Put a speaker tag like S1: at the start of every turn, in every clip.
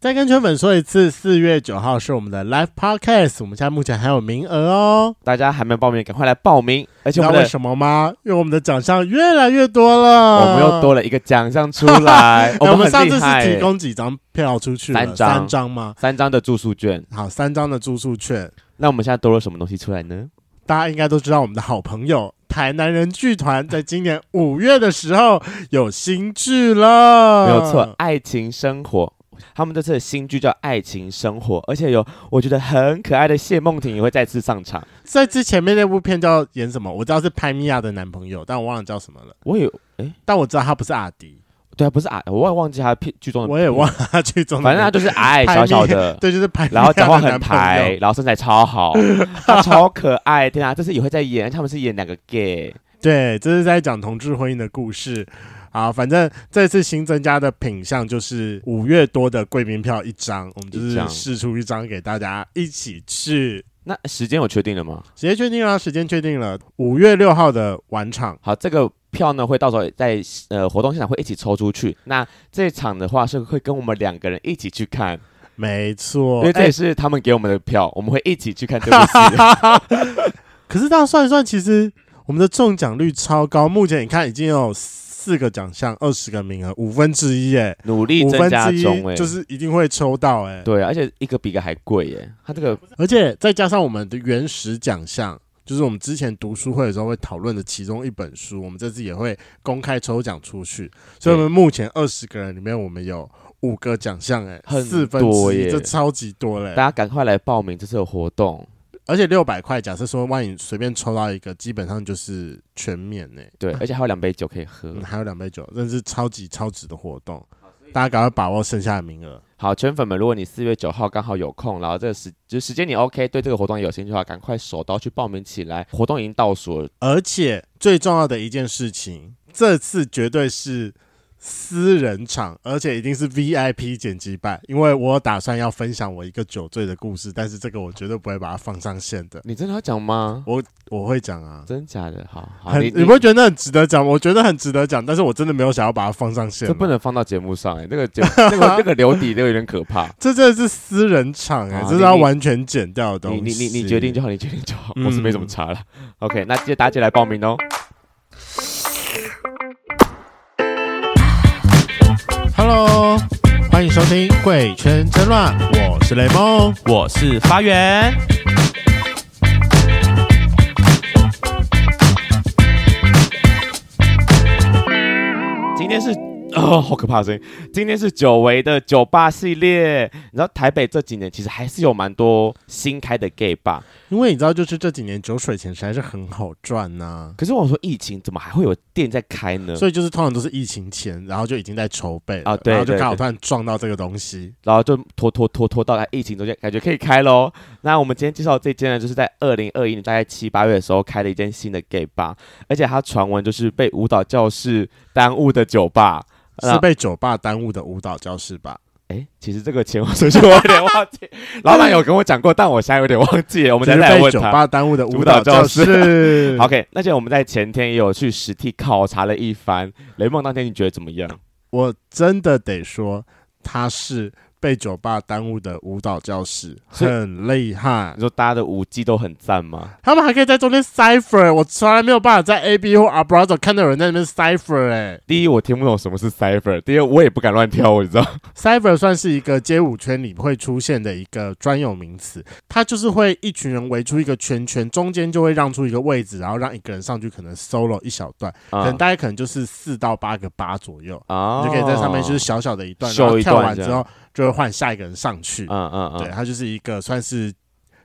S1: 再跟圈粉说一次，四月九号是我们的 Live Podcast，我们现在目前还有名额哦，
S2: 大家还没报名，赶快来报名！而且我们
S1: 知道为什么吗？因为我们的奖项越来越多了，
S2: 我们又多了一个奖项出来。我
S1: 们，上次是提供几张票出去？三张，三张吗？
S2: 三张的住宿券。
S1: 好，三张的住宿券。
S2: 那我们现在多了什么东西出来呢？
S1: 大家应该都知道，我们的好朋友台南人剧团在今年五月的时候有新剧了，
S2: 没有错，爱情生活。他们这次的新剧叫《爱情生活》，而且有我觉得很可爱的谢梦婷也会再次上场。
S1: 在之前面那部片叫演什么？我知道是拍米娅的男朋友，但我忘了叫什么了。
S2: 我有哎，
S1: 但我知道他不是阿迪，
S2: 对啊，不是阿，我也忘记他片剧中的。
S1: 我也忘了他剧中的，
S2: 反正他就是矮矮小小的，
S1: 对，就是拍。
S2: 然后讲话很台，然后身材超好，他超可爱。对啊，这次也会在演，他们是演两个 gay。对，
S1: 这是在讲同志婚姻的故事。好，反正这次新增加的品相就是五月多的贵宾票一张，我们就是试出一张给大家一起去。
S2: 那时间有确定了吗？
S1: 时间确定了，时间确定了，五月六号的晚场。
S2: 好，这个票呢会到时候在呃活动现场会一起抽出去。那这场的话是会跟我们两个人一起去看，
S1: 没错，
S2: 因为这也是他们给我们的票，欸、我们会一起去看这部戏。
S1: 可是这样算一算，其实我们的中奖率超高，目前你看已经有。四个奖项，二十个名额，五分之一哎，
S2: 努力增加中哎，
S1: 就是一定会抽到哎，
S2: 对，而且一个比一个还贵哎，它这个，
S1: 而且再加上我们的原始奖项，就是我们之前读书会的时候会讨论的其中一本书，我们这次也会公开抽奖出去，所以我们目前二十个人里面，我们有五个奖项哎，四分之一，这超级多嘞，
S2: 大家赶快来报名这次的活动。
S1: 而且六百块，假设说万一随便抽到一个，基本上就是全免呢。
S2: 对，而且还有两杯酒可以喝，
S1: 嗯、还有两杯酒，真是超级超值的活动。大家赶快把握剩下的名额。
S2: 好，圈粉们，如果你四月九号刚好有空，然后这个时就时间你 OK，对这个活动有兴趣的话，赶快手刀去报名起来。活动已经倒数了，
S1: 而且最重要的一件事情，这次绝对是。私人场，而且一定是 VIP 剪辑版，因为我打算要分享我一个酒醉的故事，但是这个我绝对不会把它放上线的。
S2: 你真的要讲吗？
S1: 我我会讲啊，
S2: 真假的？好，好
S1: 很，你你不会觉得很值得讲？我觉得很值得讲，但是我真的没有想要把它放上线。
S2: 这不能放到节目上哎、欸，那个节那 个那个留底都有点可怕。
S1: 这真的是私人场哎、欸，这是要完全剪掉的东西。
S2: 你你你，你决定就好，你决定就好，嗯、我是没怎么查了。OK，那记得大家来报名哦。
S1: Hello，欢迎收听《贵圈争乱》，我是雷梦，
S2: 我是发源。今天是。哦，好可怕的声音！今天是久违的酒吧系列。你知道台北这几年其实还是有蛮多新开的 gay bar，
S1: 因为你知道，就是这几年酒水钱实在是很好赚呐、啊。
S2: 可是我说疫情怎么还会有店在开呢？
S1: 所以就是通常都是疫情前，然后就已经在筹备
S2: 啊，对，
S1: 然后就刚好突然撞到这个东西，
S2: 然后就拖拖拖拖到在疫情中间，感觉可以开喽。那我们今天介绍这间呢，就是在二零二一年大概七八月的时候开了一间新的 gay bar，而且它传闻就是被舞蹈教室耽误的酒吧。
S1: 是被酒吧耽误的舞蹈教室吧？
S2: 哎、欸，其实这个前后顺序我有点忘记，老板有跟我讲过，但我现在有点忘记了。我们再来问他。被
S1: 酒吧耽误的舞蹈教室。
S2: OK，那就我们在前天也有去实地考察了一番。雷梦当天你觉得怎么样？
S1: 我真的得说，他是。被酒吧耽误的舞蹈教室很厉害，
S2: 你说大家的舞技都很赞吗？
S1: 他们还可以在中间 cipher，我从来没有办法在 A B 或 Abrazo 看到有人在那边 cipher 哎。
S2: 第一，我听不懂什么是 cipher；第二，我也不敢乱跳，你知道。
S1: cipher 算是一个街舞圈里会出现的一个专有名词，它就是会一群人围出一个圈圈，中间就会让出一个位置，然后让一个人上去，可能 solo 一小段，嗯、可能大概可能就是四到八个八左右，哦、你就可以在上面就是小小的一段，然后跳完之后。就会换下一个人上去，嗯嗯嗯，对，它就是一个算是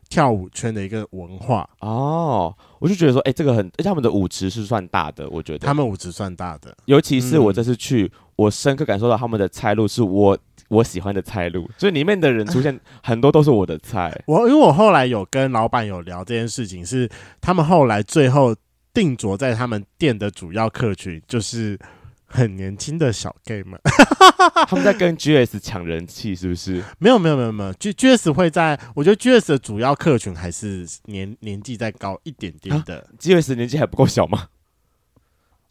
S1: 跳舞圈的一个文化
S2: 哦。我就觉得说，哎、欸，这个很，而且他们的舞池是算大的，我觉得
S1: 他们舞池算大的，
S2: 尤其是我这次去，嗯、我深刻感受到他们的菜路是我我喜欢的菜路，所以里面的人出现很多都是我的菜。
S1: 我因为我后来有跟老板有聊这件事情，是他们后来最后定着在他们店的主要客群就是。很年轻的小 gay 们，
S2: 他们在跟 GS 抢人气，是不是？
S1: 没有没有没有没有，G GS 会在，我觉得 GS 的主要客群还是年年纪再高一点点的。啊、
S2: GS 年纪还不够小吗？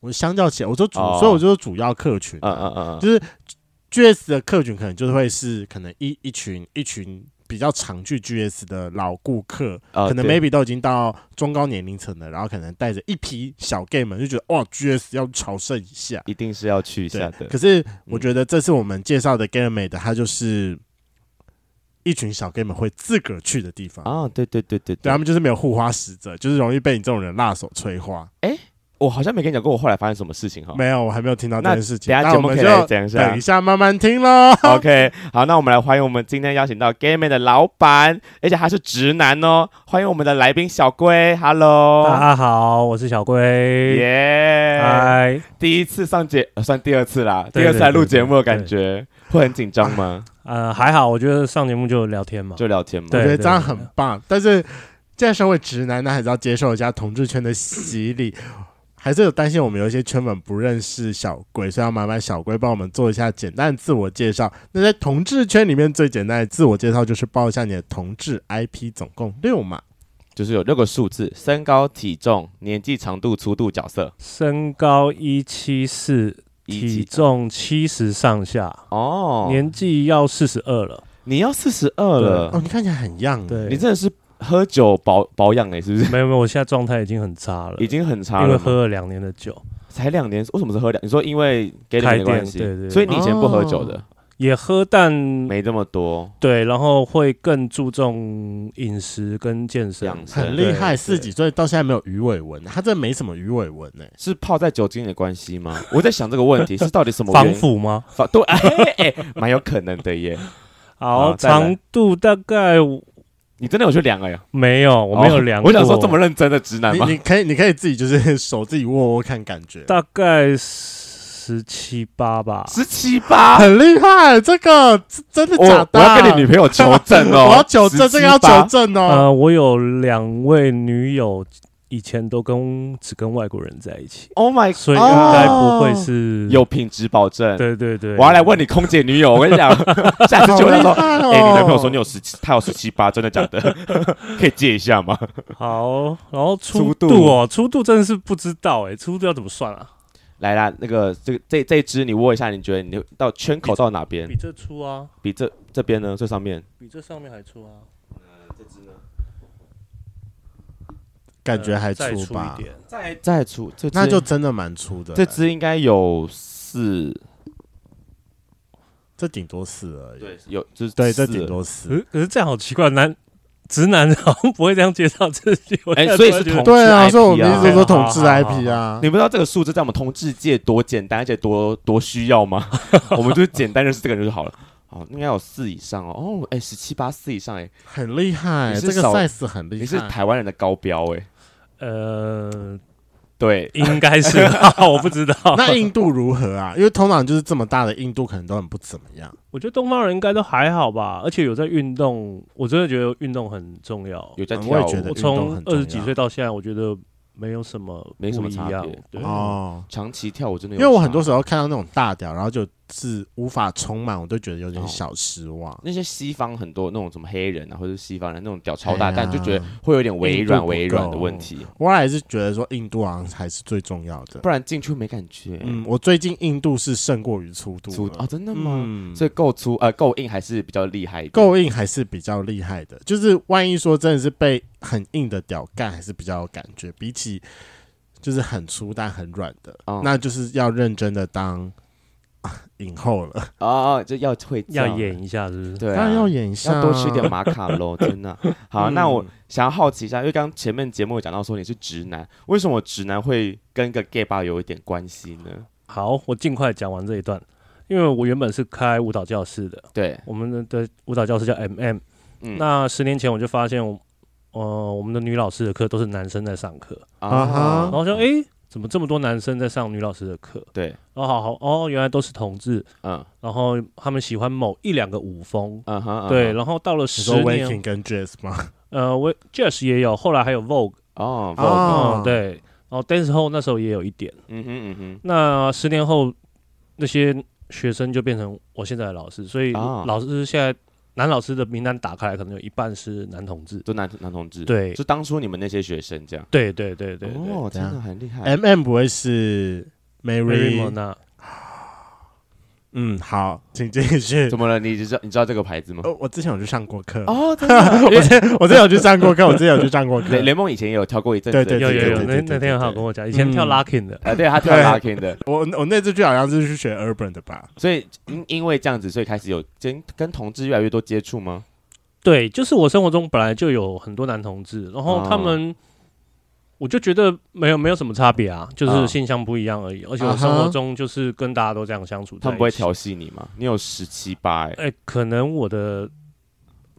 S1: 我相较起来，我说主，哦、所以我就说主要客群，嗯嗯嗯，就是 GS 的客群可能就是会是可能一一群一群比较常去 GS 的老顾客，
S2: 哦、
S1: 可能 maybe 都已经到中高年龄层了，然后可能带着一批小 gay 们就觉得哇，GS 要朝圣一下，
S2: 一定是要去一下的。
S1: 可是我觉得这次我们介绍的 GayMade，它就是一群小 gay 们会自个儿去的地方
S2: 啊，对对对对对，
S1: 对他们就是没有护花使者，就是容易被你这种人辣手摧花。
S2: 哎。我好像没跟你讲过我后来发生什么事情哈，
S1: 没有，我还没有听到这件事情。
S2: 等下节目可以来讲一下，
S1: 等一下慢慢听喽。
S2: OK，好，那我们来欢迎我们今天邀请到 GayMade 的老板，而且他是直男哦。欢迎我们的来宾小龟，Hello，
S3: 大家好，我是小龟，
S2: 耶，
S3: 嗨，
S2: 第一次上节，算第二次啦，第二次来录节目的感觉会很紧张吗？
S3: 呃，还好，我觉得上节目就聊天嘛，
S2: 就聊天嘛，
S1: 我觉得这样很棒。但是，既然身为直男，那还是要接受一下同志圈的洗礼。还是有担心我们有一些圈粉不认识小龟，所以要麻烦小龟帮我们做一下简单的自我介绍。那在同志圈里面最简单的自我介绍就是报一下你的同志 IP，总共六码，
S2: 就是有六个数字：身高、体重、年纪、长度、粗度、角色。
S3: 身高一七四，体重七十上下。哦，年纪要四十二了。
S2: 你要四十二了
S1: 哦，你看起来很 young，
S3: 对，
S2: 你真的是。喝酒保保养哎，是不是？
S3: 没有没有，我现在状态已经很差了，
S2: 已经很差了，
S3: 因为喝了两年的酒，
S2: 才两年，为什么是喝两？你说因为给你的关系，对对，所以你以前不喝酒的，
S3: 也喝，但
S2: 没这么多。
S3: 对，然后会更注重饮食跟健身，
S1: 很厉害。四几岁到现在没有鱼尾纹，他这没什么鱼尾纹呢，
S2: 是泡在酒精的关系吗？我在想这个问题 是到底什么
S3: 防腐吗？
S2: 防对，哎哎，蛮有可能的耶。
S3: 好，长度大概。
S2: 你真的有去量哎呀？
S3: 没有，我没有量。
S2: 我想说这么认真的直男吗？
S1: 你可以，你可以自己就是 手自己握握看感觉。
S3: 大概十七八吧，
S2: 十七八，
S1: 很厉害。这个真的假的？
S2: 我要跟你女朋友求证哦，
S1: 我要求证，这个要求证哦。
S3: 呃，我有两位女友。以前都跟只跟外国人在一起
S2: ，Oh my，
S3: 所以应该不会是
S2: 有品质保证。
S3: 对对对，
S2: 我要来问你空姐女友，我跟你讲，下次就会说，哎，你男朋友说你有十七，他有十七八，真的假的？可以借一下吗？
S3: 好，然后粗度哦，粗度真的是不知道哎，粗度要怎么算啊？
S2: 来啦，那个这这这支你握一下，你觉得你到圈口到哪边？
S3: 比这粗啊？
S2: 比这这边呢？最上面？
S3: 比这上面还粗啊？
S1: 感觉还粗吧，
S2: 再再粗，
S1: 那就真的蛮粗的。
S2: 这支应该有四，
S1: 这顶多四而已。
S2: 对，有就是
S1: 对，这顶多四。
S3: 可是这样好奇怪，男直男好像不会这样介绍自己。
S2: 哎，所以是同志 IP 啊。
S1: 对啊，所以我们一直说同志 IP 啊。
S2: 你不知道这个数字在我们同志界多简单，而且多多需要吗？我们就简单认识这个人就好了。哦，应该有四以上哦。哦，哎，十七八四以上，哎，
S1: 很厉害。这个 size 很厉害。
S2: 你是台湾人的高标，哎。
S3: 呃，
S2: 对，
S3: 应该是，我不知道。
S1: 那印度如何啊？因为通常就是这么大的印度，可能都很不怎么样。
S3: 我觉得东方人应该都还好吧，而且有在运动，我真的觉得运动很重要。
S2: 有在跳舞，
S3: 我从二十几岁到现在，我觉得。没有什么，
S2: 没什么差别。
S3: 对
S1: 哦，
S2: 长期跳舞真的，
S1: 因为我很多时候看到那种大屌，然后就是无法充满，我都觉得有点小失望。
S2: 那些西方很多那种什么黑人啊，或者西方人那种屌超大，但就觉得会有点微软微软的问题。
S1: 我还是觉得说印度好像还是最重要的，
S2: 不然进去没感觉。
S1: 嗯，我最近印度是胜过于粗度。
S2: 粗啊，真的吗？所以够粗呃够硬还是比较厉害，
S1: 够硬还是比较厉害的。就是万一说真的是被很硬的屌干，还是比较有感觉，比起。就是很粗但很软的，哦、那就是要认真的当 影后了。
S2: 哦哦，就要会
S3: 要演一下，是不是？
S2: 对、啊，
S1: 当然要演一下，
S2: 要多吃点马卡龙，真的。好，嗯、那我想要好奇一下，因为刚前面节目有讲到说你是直男，为什么直男会跟个 gay bar 有一点关系呢？
S3: 好，我尽快讲完这一段，因为我原本是开舞蹈教室的，
S2: 对，
S3: 我们的舞蹈教室叫 MM，嗯，那十年前我就发现我。呃，我们的女老师的课都是男生在上课。啊，然后说，哎，怎么这么多男生在上女老师的课？
S2: 对，
S3: 哦，好好，哦，原来都是同志，嗯，然后他们喜欢某一两个舞风，嗯哼，对，然后到了十年，
S1: 跟 Jazz 吗？
S3: 呃，我 Jazz 也有，后来还有 Vogue，
S2: 哦，Vogue，
S3: 对，然后 Dance Hall 那时候也有一点，嗯哼嗯哼，那十年后那些学生就变成我现在的老师，所以老师现在。男老师的名单打开来，可能有一半是男同志，
S2: 都男男同志。
S3: 对，
S2: 就当初你们那些学生这样。
S3: 对对对对，
S2: 哦，真的很厉害。
S1: M M 不会是 Mary Mona？嗯，好，请继续。
S2: 怎么了？你知道你知道这个牌子吗？
S1: 我之前有去上过课
S2: 哦，真的。我
S1: 之前我之前有去上过课，我之前有去上过课。
S2: 雷梦以前也有跳过一阵子，
S1: 对对
S3: 有有有。那那天很好跟我讲，以前跳 locking 的，
S2: 呃，对他跳 locking 的。
S1: 我我那次去好像是去学 urban 的吧。
S2: 所以因因为这样子，所以开始有跟跟同志越来越多接触吗？
S3: 对，就是我生活中本来就有很多男同志，然后他们。我就觉得没有没有什么差别啊，就是性向不一样而已。而且我生活中就是跟大家都这样相处。
S2: 他们不会调戏你吗？你有十七八哎，
S3: 可能我的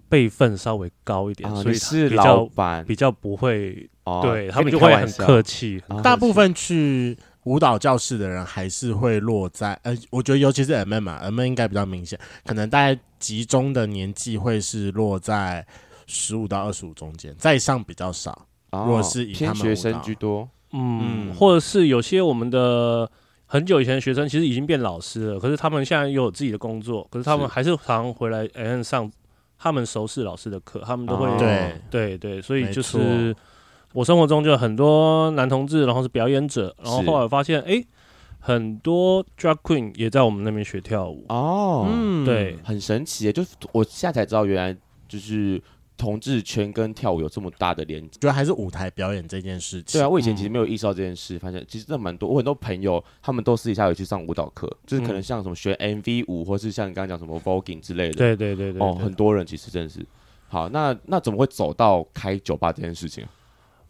S3: 辈分稍微高一点，所以
S2: 是老板
S3: 比较不会。对他们就会很客气。
S1: 大部分去舞蹈教室的人还是会落在呃，我觉得尤其是 MM 嘛，MM 应该比较明显，可能大概集中的年纪会是落在十五到二十五中间，再上比较少。如果是以他们
S2: 偏学生居多，
S3: 嗯，或者是有些我们的很久以前的学生，其实已经变老师了，可是他们现在又有自己的工作，可是他们还是常常回来 M 上他们熟识老师的课，他们都会
S1: 对
S3: 对。对，所以就是我生活中就很多男同志，然后是表演者，然后后来发现哎，很多 drag queen 也在我们那边学跳舞。
S2: 哦，
S3: 嗯，对，
S2: 很神奇，就是我现在才知道，原来就是。同志圈跟跳舞有这么大的连接，
S1: 主要还是舞台表演这件事情。
S2: 对啊，我以前其实没有意识到这件事，发现其实真的蛮多。我很多朋友他们都私底下有去上舞蹈课，就是可能像什么学 MV 舞，或是像你刚刚讲什么 voguing 之类的。
S3: 对对对对。
S2: 哦，很多人其实真的是。好，那那怎么会走到开酒吧这件事情？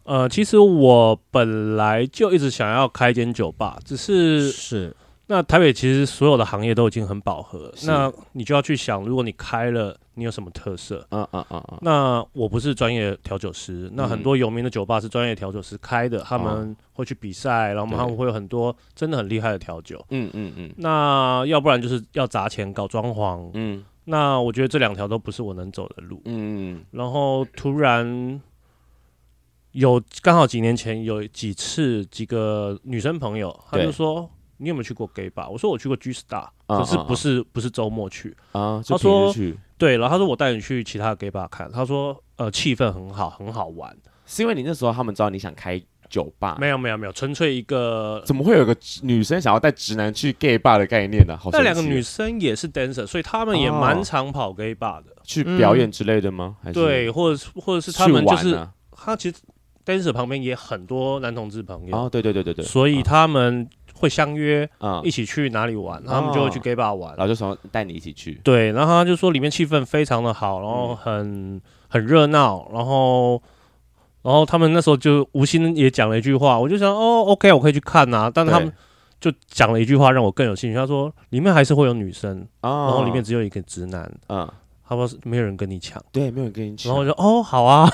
S3: 呃，其实我本来就一直想要开间酒吧，只是
S1: 是。
S3: 那台北其实所有的行业都已经很饱和，那你就要去想，如果你开了，你有什么特色？
S2: 啊啊啊啊。
S3: 那我不是专业调酒师，那很多有名的酒吧是专业调酒师开的，他们会去比赛，然后他们会有很多真的很厉害的调酒。
S2: 嗯嗯嗯。
S3: 那要不然就是要砸钱搞装潢。嗯。那我觉得这两条都不是我能走的路。嗯。然后突然有刚好几年前有几次几个女生朋友，她就说。你有没有去过 gay bar？我说我去过 G Star，可是不是不是周末去啊。他说对，然后他说我带你去其他的 gay bar 看。他说呃气氛很好，很好玩。
S2: 是因为你那时候他们知道你想开酒吧？
S3: 没有没有没有，纯粹一个
S2: 怎么会有个女生想要带直男去 gay bar 的概念呢？好，那
S3: 两个女生也是 dancer，所以他们也蛮常跑 gay bar 的，
S2: 去表演之类的吗？还是
S3: 对，或者或者是他们就是他其实 dancer 旁边也很多男同志朋友
S2: 哦，对对对对对，
S3: 所以他们。会相约啊，一起去哪里玩？他们就会去 gay bar 玩，
S2: 然后就说带你一起去。
S3: 对，然后他就说里面气氛非常的好，然后很很热闹，然后然后他们那时候就无心也讲了一句话，我就想哦，OK，我可以去看呐。但是他们就讲了一句话让我更有兴趣，他说里面还是会有女生，然后里面只有一个直男。嗯。他说没有人跟你抢，
S2: 对，没有人跟你抢。
S3: 然后我就哦，好啊，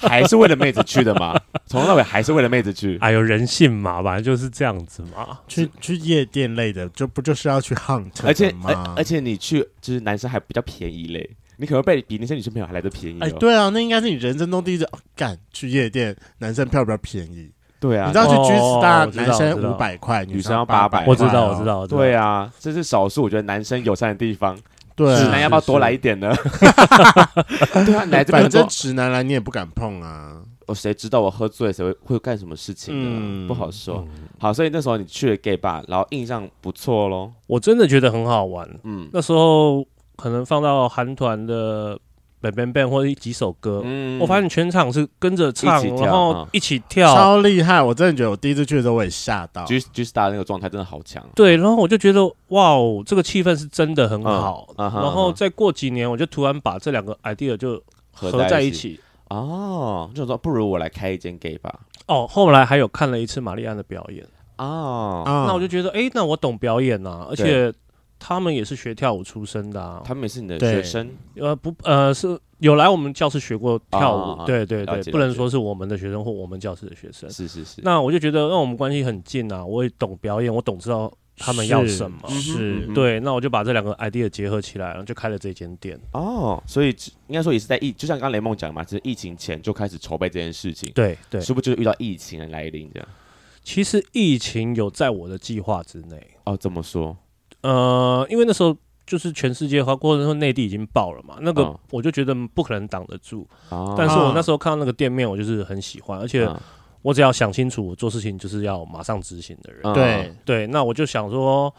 S2: 还是为了妹子去的嘛，从头到尾还是为了妹子去。
S3: 哎呦，人性嘛，反正就是这样子嘛。
S1: 去去夜店类的，就不就是要去 hunt？
S2: 而且而而且你去就是男生还比较便宜嘞，你可能被比那些女生朋友还来的便宜。
S1: 哎，对啊，那应该是你人生中第一次干去夜店，男生票比较便宜。
S2: 对啊，
S1: 你知道去 G Star 男生五百块，女生要八百。
S3: 我知道，我知道。
S2: 对啊，这是少数我觉得男生友善的地方。对，直男要不要多来一点呢？对啊，来这边，
S1: 反正直男来你也不敢碰啊。
S2: 我谁知道我喝醉谁会会干什么事情呢？不好说。好，所以那时候你去了 gay bar，然后印象不错喽。
S3: 我真的觉得很好玩。嗯，那时候可能放到韩团的。Bang bang bang 或者几首歌，嗯，我发现全场是跟着唱，然后一起跳，
S1: 超厉害！我真的觉得我第一次去的时候我也吓到
S2: ，G G Star 那个状态真的好强。
S3: 对，然后我就觉得哇哦，这个气氛是真的很好。然后再过几年，我就突然把这两个 idea 就合在一起。
S2: 哦，就说不如我来开一间 gay 吧。
S3: 哦，后来还有看了一次玛丽安的表演。哦，那我就觉得，哎，那我懂表演呐，而且。他们也是学跳舞出身的啊，
S2: 他们也是你的学生？
S3: 呃，不，呃，是有来我们教室学过跳舞，对对对，不能说是我们的学生或我们教室的学生。
S2: 是是是。
S3: 那我就觉得，那我们关系很近啊，我也懂表演，我懂知道他们要什么，是对。那我就把这两个 idea 结合起来，然后就开了这间店。
S2: 哦，所以应该说也是在疫，就像刚刚雷梦讲嘛，就是疫情前就开始筹备这件事情。
S3: 对对，
S2: 是不是就是遇到疫情的来临这样？
S3: 其实疫情有在我的计划之内。
S2: 哦，怎么说？
S3: 呃，因为那时候。就是全世界，或者说内地已经爆了嘛，那个我就觉得不可能挡得住。哦、但是我那时候看到那个店面，我就是很喜欢，而且我只要想清楚，我做事情就是要马上执行的人。
S1: 对、嗯、
S3: 对，那我就想说，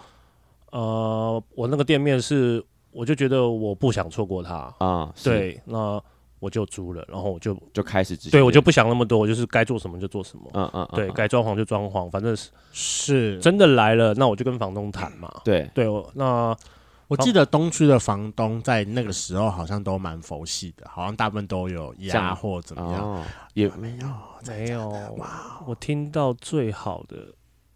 S3: 呃，我那个店面是，我就觉得我不想错过它啊。对，那我就租了，然后我就
S2: 就开始直接。
S3: 对，我就不想那么多，我就是该做什么就做什么。
S2: 嗯嗯，
S3: 对该装潢就装潢，反正是
S1: 是
S3: 真的来了，那我就跟房东谈嘛。
S2: 对
S3: 对，那。
S1: 我记得东区的房东在那个时候好像都蛮佛系的，好像大部分都有压或怎么样，
S2: 哦、也
S1: 没有
S3: 没有哇！我听到最好的，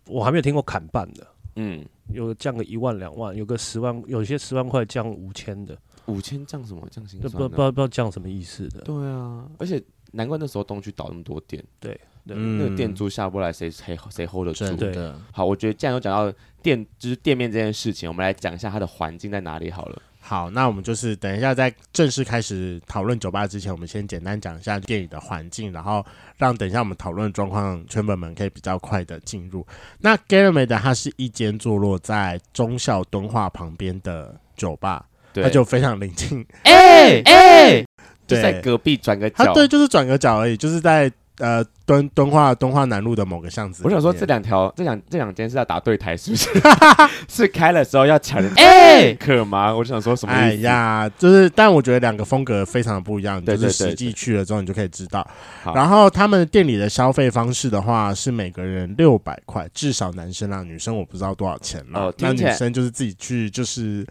S3: 我还没有听过砍半的，
S2: 嗯，
S3: 有降个一万两万，有个十万，有些十万块降五千的，
S2: 五千降什么降薪？不
S3: 不不知道不知道降什么意思的？
S2: 对啊，而且难怪那时候东区倒那么多店，
S3: 对。
S2: 对嗯、那个店租下不来，谁谁谁 hold 得住？
S1: 对，
S2: 好，我觉得既然有讲到店，就是店面这件事情，我们来讲一下它的环境在哪里好了。
S1: 好，那我们就是等一下在正式开始讨论酒吧之前，我们先简单讲一下店里的环境，然后让等一下我们讨论状况，圈粉们可以比较快的进入。那 Garamade 它是一间坐落在忠孝敦化旁边的酒吧，对，它就非常临近，
S2: 哎哎，对在隔壁转个角，
S1: 他对，就是转个角而已，就是在。呃，敦敦化敦化南路的某个巷子，
S2: 我想说这两条这两这两间是要打对台，是不是？是开了之后要抢人 哎，可吗？我就想说什么？
S1: 哎呀，就是，但我觉得两个风格非常的不一样，就是实际去了之后你就可以知道。然后他们店里的消费方式的话，是每个人六百块，至少男生啊，女生我不知道多少钱了。哦，那女生就是自己去，就是。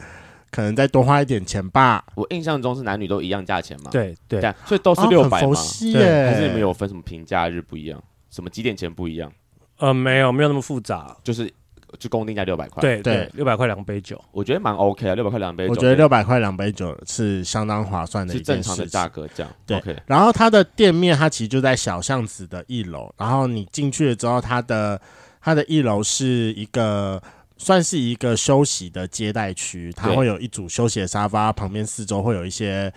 S1: 可能再多花一点钱吧。
S2: 我印象中是男女都一样价钱嘛？
S3: 对对，
S2: 所以都是六百嘛。
S1: 对，
S2: 还是你们有分什么平价日不一样？什么几点前不一样？
S3: 呃，没有，没有那么复杂，
S2: 就是就公定价六百块。
S3: 对对，六百块两杯酒，
S2: 我觉得蛮 OK 啊，六百块两杯酒，
S1: 我觉得六百块两杯酒是相当划算的，
S2: 是正常的价格这样。
S1: 对，然后它的店面它其实就在小巷子的一楼，然后你进去了之后，它的它的一楼是一个。算是一个休息的接待区，它会有一组休息的沙发，旁边四周会有一些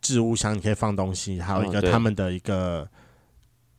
S1: 置物箱，你可以放东西，还有一个他们的一个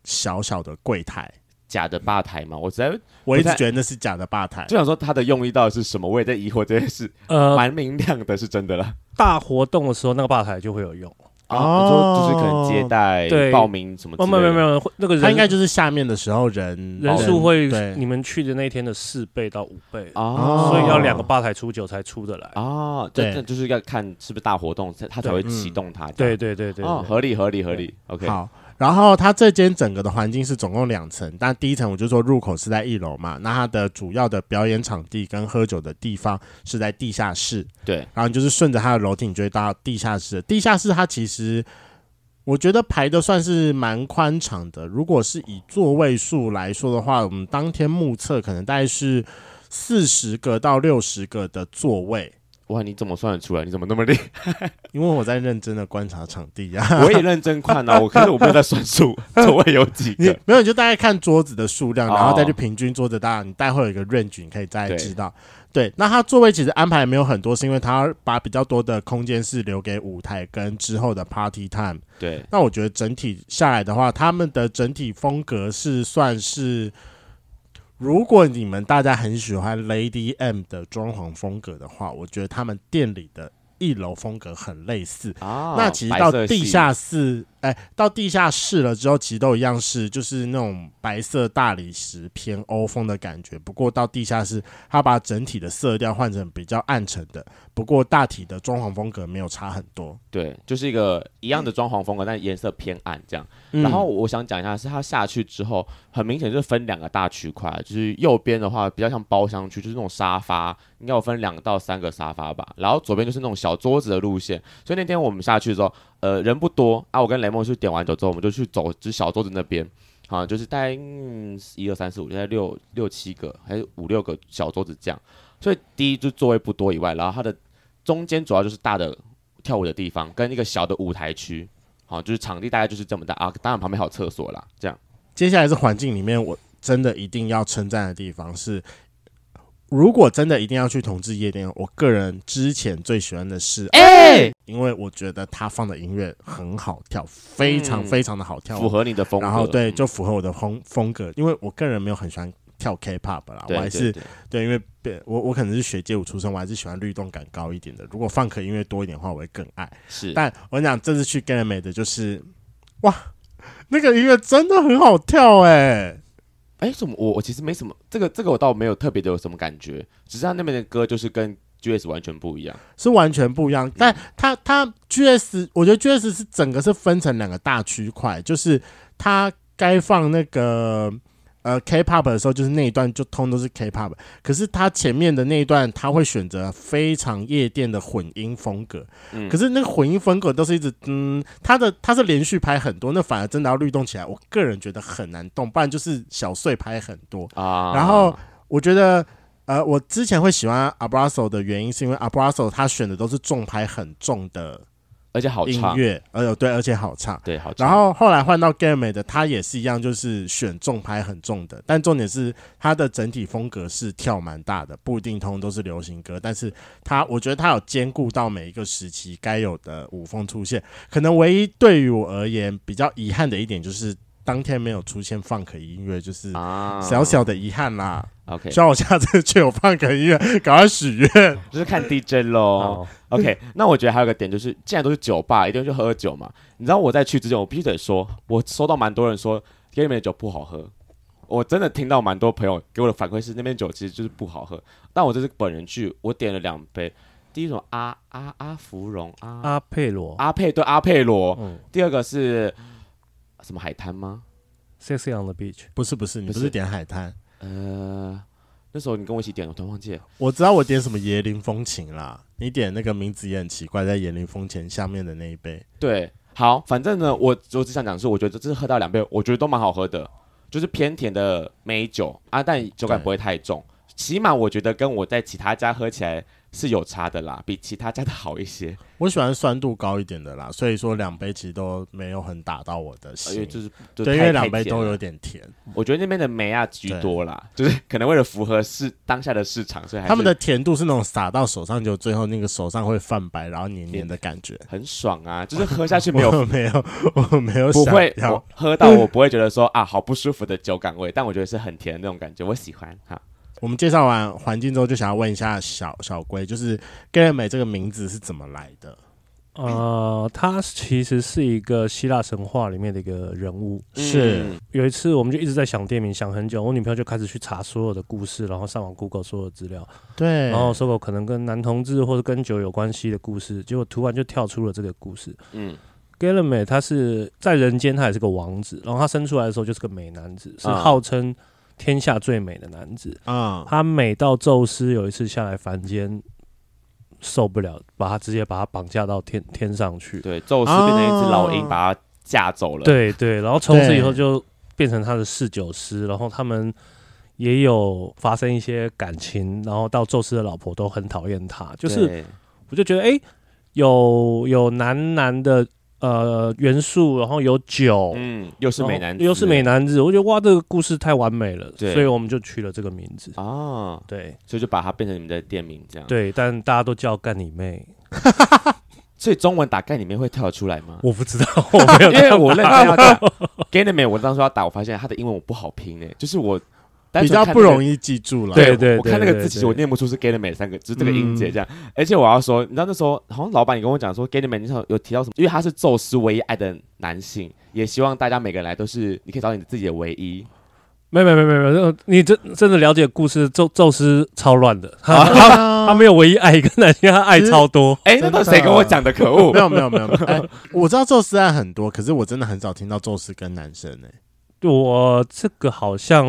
S1: 小小的柜台，
S2: 假的吧台嘛。我实在
S1: 我一直觉得那是假的吧台，
S2: 就想说它的用意到底是什么？我也在疑惑这件事。呃，蛮明亮的，是真的了。
S3: 大活动的时候，那个吧台就会有用。
S2: 哦，就是可能接待、报名什么？
S3: 哦，没有没有没有，那个人
S1: 他应该就是下面的时候人
S3: 人数会你们去的那天的四倍到五倍哦，所以要两个吧台出酒才出得来
S2: 哦。对，这就是要看是不是大活动，他才会启动它。
S3: 对对对对，
S2: 哦，合理合理合理。OK，
S1: 好。然后它这间整个的环境是总共两层，但第一层我就说入口是在一楼嘛，那它的主要的表演场地跟喝酒的地方是在地下室。
S2: 对，
S1: 然后你就是顺着它的楼梯，你就会到地下室。地下室它其实我觉得排的算是蛮宽敞的，如果是以座位数来说的话，我们当天目测可能大概是四十个到六十个的座位。
S2: 哇，你怎么算得出来？你怎么那么厉害？
S1: 因为我在认真的观察场地呀、
S2: 啊。我也认真看啊，我可是我没有在算数，座位有几个？
S1: 没有，你就大概看桌子的数量，然后再去平均桌子大。你待会有一个 range，你可以再知道。对，对，那他座位其实安排没有很多，是因为他把比较多的空间是留给舞台跟之后的 party time。
S2: 对，
S1: 那我觉得整体下来的话，他们的整体风格是算是。如果你们大家很喜欢 Lady M 的装潢风格的话，我觉得他们店里的一楼风格很类似。啊，那其实到地下室。哎，到地下室了之后，其实都一样是，就是那种白色大理石偏欧风的感觉。不过到地下室，它把整体的色调换成比较暗沉的。不过大体的装潢风格没有差很多。
S2: 对，就是一个一样的装潢风格，嗯、但颜色偏暗这样。然后我想讲一下，是它下去之后，很明显就分两个大区块，就是右边的话比较像包厢区，就是那种沙发，应该有分两到三个沙发吧。然后左边就是那种小桌子的路线。所以那天我们下去的时候。呃，人不多啊。我跟雷梦去点完酒之后，我们就去走，就是小桌子那边，好，就是大概一二三四五，大概六六七个，还是五六个小桌子这样。所以第一就座位不多以外，然后它的中间主要就是大的跳舞的地方，跟一个小的舞台区，好，就是场地大概就是这么大啊。当然旁边还有厕所啦，这样。
S1: 接下来是环境里面，我真的一定要称赞的地方是。如果真的一定要去同志夜店，我个人之前最喜欢的是，哎、欸，因为我觉得他放的音乐很好跳，非常非常的好跳，
S2: 符合你的风格。
S1: 然后对，就符合我的风风格，因为我个人没有很喜欢跳 K-pop 啦，我还是对，因为我我可能是学街舞出身，我还是喜欢律动感高一点的。如果放克音乐多一点的话，我会更爱。
S2: 是，
S1: 但我跟你讲，这次去 Garamade 的就是，哇，那个音乐真的很好跳哎、欸。
S2: 哎，怎么？我我其实没什么，这个这个我倒没有特别的有什么感觉，只是他那边的歌就是跟 GS 完全不一样，
S1: 是完全不一样。但它它 GS，我觉得 GS 是整个是分成两个大区块，就是它该放那个。呃，K-pop 的时候，就是那一段就通都是 K-pop，可是它前面的那一段，它会选择非常夜店的混音风格。嗯，可是那个混音风格都是一直，嗯，它的它是连续拍很多，那反而真的要律动起来，我个人觉得很难动，不然就是小碎拍很多啊。然后我觉得，呃，我之前会喜欢 Abrazo 的原因，是因为 Abrazo 他选的都是重拍很重的。
S2: 而且好，
S1: 音乐，呃，对，而且好唱，
S2: 对，好唱。
S1: 然后后来换到 Garamay 的，他也是一样，就是选重拍很重的，但重点是他的整体风格是跳蛮大的，不一定通都是流行歌，但是他我觉得他有兼顾到每一个时期该有的舞风出现。可能唯一对于我而言比较遗憾的一点就是。当天没有出现 Funk 音乐，就是小小的遗憾啦。
S2: OK，
S1: 希望我下次去有 Funk 音乐，赶快许愿，
S2: 就是看 DJ 喽。OK，那我觉得还有个点就是，既然都是酒吧，一定要去喝喝酒嘛。你知道我在去之前，我必须得说，我收到蛮多人说 Garamay 的酒不好喝。我真的听到蛮多朋友给我的反馈是，那边酒其实就是不好喝。但我这是本人去，我点了两杯，第一种阿阿阿芙蓉阿
S3: 阿佩罗
S2: 阿佩对阿佩罗，嗯，第二个是。什么海滩吗
S3: ？Sexy on the beach？
S1: 不是不是，你不是点海滩？
S2: 呃，那时候你跟我一起点，我突然忘记了。
S1: 我知道我点什么椰林风情啦，你点那个名字也很奇怪，在椰林风情下面的那一杯。
S2: 对，好，反正呢，我我只想讲的是，我觉得这次喝到两杯，我觉得都蛮好喝的，就是偏甜的美酒啊，但酒感不会太重，起码我觉得跟我在其他家喝起来。是有差的啦，比其他家的好一些。
S1: 我喜欢酸度高一点的啦，所以说两杯其实都没有很打到我的心，因为
S2: 就是
S1: 对，因为两杯都有点甜。
S2: 我觉得那边的梅亚居多啦，就是可能为了符合市当下的市场，所以
S1: 他们的甜度是那种洒到手上就最后那个手上会泛白，然后黏黏的感觉，
S2: 很爽啊！就是喝下去没有
S1: 没有我没有
S2: 不会我喝到我不会觉得说啊好不舒服的酒感味，但我觉得是很甜的那种感觉，我喜欢哈。
S1: 我们介绍完环境之后，就想要问一下小小龟，就是 Garamay 这个名字是怎么来的？
S3: 呃，他其实是一个希腊神话里面的一个人物。
S1: 是
S3: 有一次，我们就一直在想店名，想很久。我女朋友就开始去查所有的故事，然后上网 Google 所有的资料。
S1: 对，
S3: 然后搜狗可能跟男同志或者跟酒有关系的故事，结果突然就跳出了这个故事。嗯，Garamay 他是在人间，他也是个王子，然后他生出来的时候就是个美男子，是号称。天下最美的男子啊！他美到宙斯有一次下来凡间受不了，把他直接把他绑架到天天上去。
S2: 对，宙斯变成一只老鹰，把他架走了。
S3: 对对，然后从此以后就变成他的侍酒师，然后他们也有发生一些感情，然后到宙斯的老婆都很讨厌他。就是，我就觉得，哎、欸，有有男男的。呃，元素，然后有酒，
S2: 嗯，又是美男子，
S3: 又是美男子，我觉得哇，这个故事太完美了，对，所以我们就取了这个名字。
S2: 啊，
S3: 对，
S2: 所以就把它变成你们的店名这样，
S3: 对，但大家都叫干你妹，
S2: 所以中文打干你妹会跳得出来吗？
S3: 我不知道，我没有，
S2: 因为我认真要打干你妹，我当时要打，我发现他的英文我不好拼诶，就是我。
S1: 比较不容易记住了。
S3: 对对，
S2: 我看那个字，其实我念不出是 Gatman 三个，就是这个音节这样。而且我要说，你知道那时候好像老板也跟我讲说，Garamay 你知道有提到什么？因为他是宙斯唯一爱的男性，也希望大家每个人来都是你可以找你自己的唯一。
S3: 没没没没没，你真真的了解故事？宙宙斯超乱的，他他没有唯一爱一个男性，他爱超多。
S2: 哎，那谁跟我讲的？可恶！
S1: 没有没有没有没有。我知道宙斯爱很多，可是我真的很少听到宙斯跟男生哎。
S3: 我这个好像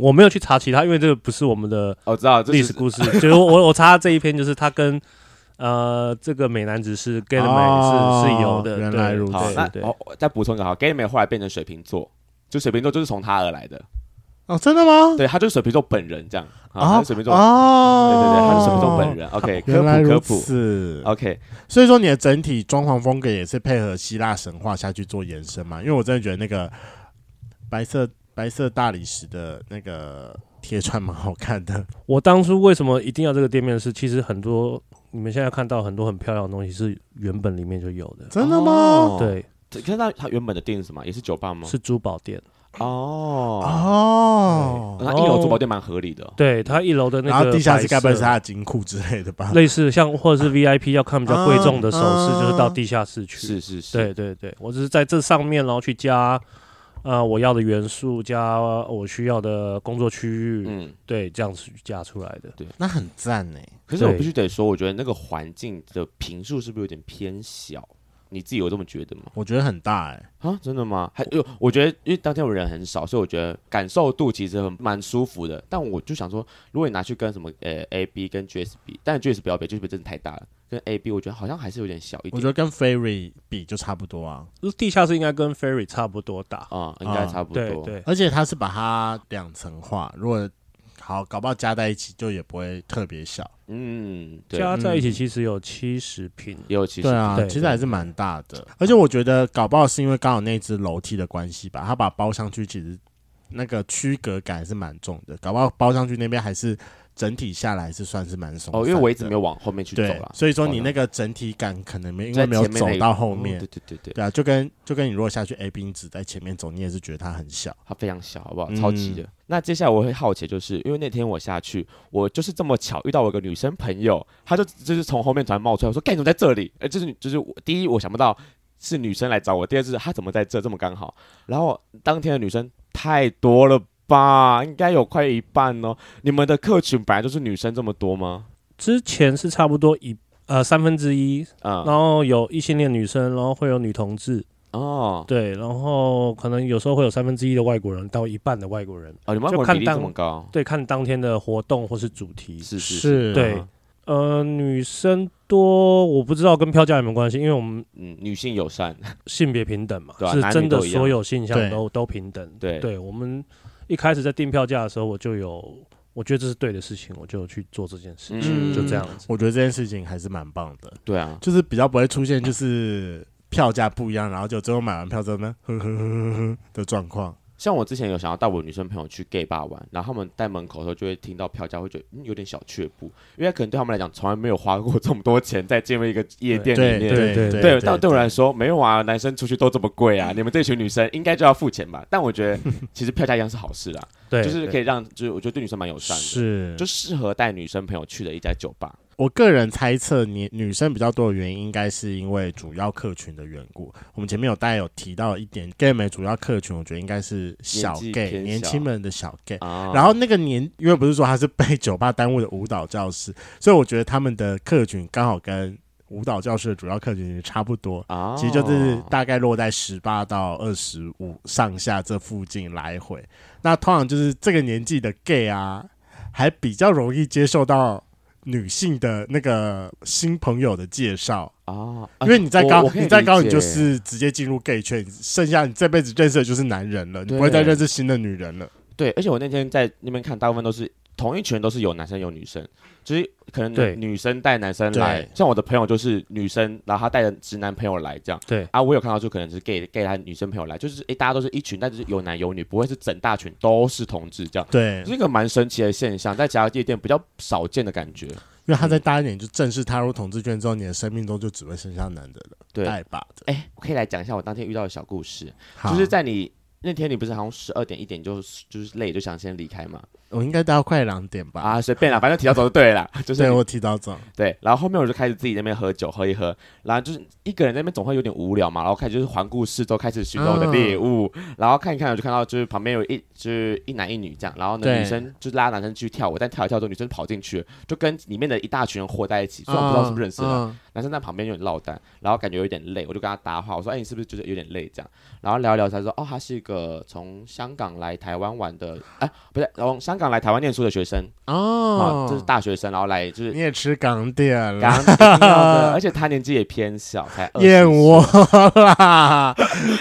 S3: 我没有去查其他，因为这个不是我们的
S2: 我知道
S3: 历史故事。就是我 我查这一篇，就是他跟呃这个美男子是 Garamay 是是有的。
S1: 原来如此。
S2: 好，那再补充一个，好，Garamay 后来变成水瓶座，就水瓶座就是从他而来的。
S1: 哦，真的吗？
S2: 对，他就是水瓶座本人这样。啊，水瓶座哦，对对对，他是水瓶座本人。OK，科普科普是 OK。
S1: 所以说你的整体装潢风格也是配合希腊神话下去做延伸嘛？因为我真的觉得那个。白色白色大理石的那个贴窗蛮好看的。
S3: 我当初为什么一定要这个店面？是其实很多你们现在看到很多很漂亮的东西是原本里面就有的。
S1: 真的吗？
S2: 哦、
S3: 对，
S2: 你看到它原本的店是什么？也是酒吧吗？
S3: 是珠宝店。
S2: 哦
S1: 哦，
S2: 那一楼珠宝店蛮合理的。
S3: 对，它一楼的那个，
S1: 然后地下室该不会是它的金库之类的吧？
S3: 类似像或者是 VIP 要看比较贵重的首饰，就是到地下室去。
S2: 是是是，
S3: 对对对，我只是在这上面然后去加。呃，我要的元素加我需要的工作区域，嗯，对，这样子加出来的，
S2: 对，
S1: 那很赞呢。
S2: 可是我必须得说，我觉得那个环境的频数是不是有点偏小？你自己有这么觉得吗？
S1: 我觉得很大哎、
S2: 欸，啊，真的吗？还有，我觉得因为当天我人很少，所以我觉得感受度其实很蛮舒服的。但我就想说，如果你拿去跟什么呃 A B 跟 G S 比，但 G S 不要比，J S 真的太大了。跟 A B 我觉得好像还是有点小一点。
S1: 我觉得跟 Ferry 比就差不多啊，
S3: 地下室应该跟 Ferry 差不多大
S2: 啊、嗯，应该差不多。
S3: 对对，
S1: 而且它是把它两层化，如果好搞不好加在一起就也不会特别小。
S2: 嗯，
S3: 加在一起其实有七十平，
S2: 也有七十
S1: 对啊，其实还是蛮大的。而且我觉得搞不好是因为刚好那只楼梯的关系吧，它把包上去，其实那个区隔感还是蛮重的。搞不好包上去那边还是整体下来是算是蛮松。
S2: 哦，因为我一直没有往后面去走了，
S1: 所以说你那个整体感可能没因为没有走到后面。
S2: 对对对对，
S1: 对啊，就跟就跟你如果下去 A 冰只在前面走，你也是觉得它很小，
S2: 它非常小，好不好？超级的。那接下来我会好奇，就是因为那天我下去，我就是这么巧遇到我一个女生朋友，她就就是从后面突然冒出来，我说：“干，你怎么在这里？”呃，就是就是第一我想不到是女生来找我，第二就是她怎么在这这么刚好。然后当天的女生太多了吧，应该有快一半哦。你们的客群本来就是女生这么多吗？
S3: 之前是差不多一呃三分之一，嗯，然后有异性恋女生，然后会有女同志。哦，对，然后可能有时候会有三分之一的外国人到一半的外国人。
S2: 哦，你们外国人这么高？
S3: 对，看当天的活动或是主题，
S2: 是是
S1: 是，
S3: 对，啊、呃，女生多，我不知道跟票价有没有关系，因为我们
S2: 嗯，女性友善，
S3: 性别平等嘛，是真的所有性向都都平等，
S2: 对，
S3: 对，我们一开始在订票价的时候，我就有，我觉得这是对的事情，我就去做这件事情，嗯、就这样子，
S1: 我觉得这件事情还是蛮棒的，
S2: 对啊，
S1: 就是比较不会出现就是。票价不一样，然后就最后买完票之后呢，呵呵呵呵呵的状况。
S2: 像我之前有想要带我女生朋友去 gay bar 玩，然后他们在门口的时候就会听到票价，会觉得、嗯、有点小却步，因为可能对他们来讲从来没有花过 这么多钱在进入一个夜店里面。
S1: 对对对，对，对，
S2: 对，但对我来说没有啊，男生出去都这么贵啊，你们这群女生应该就要付钱吧？但我觉得 其实票价一样是好事啦，对，就是可以让，就是我觉得对女生蛮友善的，
S1: 是
S2: 就适合带女生朋友去的一家酒吧。
S1: 我个人猜测，女女生比较多的原因，应该是因为主要客群的缘故。我们前面有大家有提到一点，gay 美主要客群，我觉得应该是小 gay，年轻人的小 gay。然后那个年，因为不是说他是被 酒吧耽误的舞蹈教室，所以我觉得他们的客群刚好跟舞蹈教室的主要客群差不多。其实就是大概落在十八到二十五上下这附近来回。那通常就是这个年纪的 gay 啊，还比较容易接受到。女性的那个新朋友的介绍。啊，因为你再高，你再高，你就是直接进入 gay 圈，剩下你这辈子认识的就是男人了，你不会再认识新的女人了。
S2: 对，而且我那天在那边看，大部分都是同一群，都是有男生有女生。就是可能女生带男生来，像我的朋友就是女生，然后她带着直男朋友来这样。对啊，我有看到就可能是 gay gay 他女生朋友来，就是诶、欸，大家都是一群，但是有男有女，不会是整大群都是同志这样。对，是一个蛮神奇的现象，在其他夜店比较少见的感觉。
S1: 因为他在大一点就正式踏入同志圈之后，你的生命中就只会剩下男的了。对，爱吧的。
S2: 哎、欸，我可以来讲一下我当天遇到的小故事，就是在你那天，你不是好像十二点一点就就是累，就想先离开吗？
S1: 我应该到快两点吧。
S2: 啊，随便啦，反正提早走就对了。就是
S1: 对我提早走。
S2: 对，然后后面我就开始自己在那边喝酒，喝一喝，然后就是一个人在那边总会有点无聊嘛，然后开始就是环顾四周，开始寻找我的猎物，嗯，然后看一看，我就看到就是旁边有一就是一男一女这样，然后呢女生就拉男生去跳舞，但跳一跳之后女生跑进去，就跟里面的一大群人和在一起，虽然不知道是不是认识的，嗯嗯，男生在旁边有点落单，然后感觉有点累，我就跟他搭话，我说哎，你是不是就是有点累？这样，然后聊一聊他说哦，他是一个从香港来台湾玩的，哎 不是从香港来台湾念书的学生。哦，就是大学生，然后来就是
S1: 你也吃港点了，
S2: 港点的，而且他年纪也偏小，才
S1: 燕窝啦，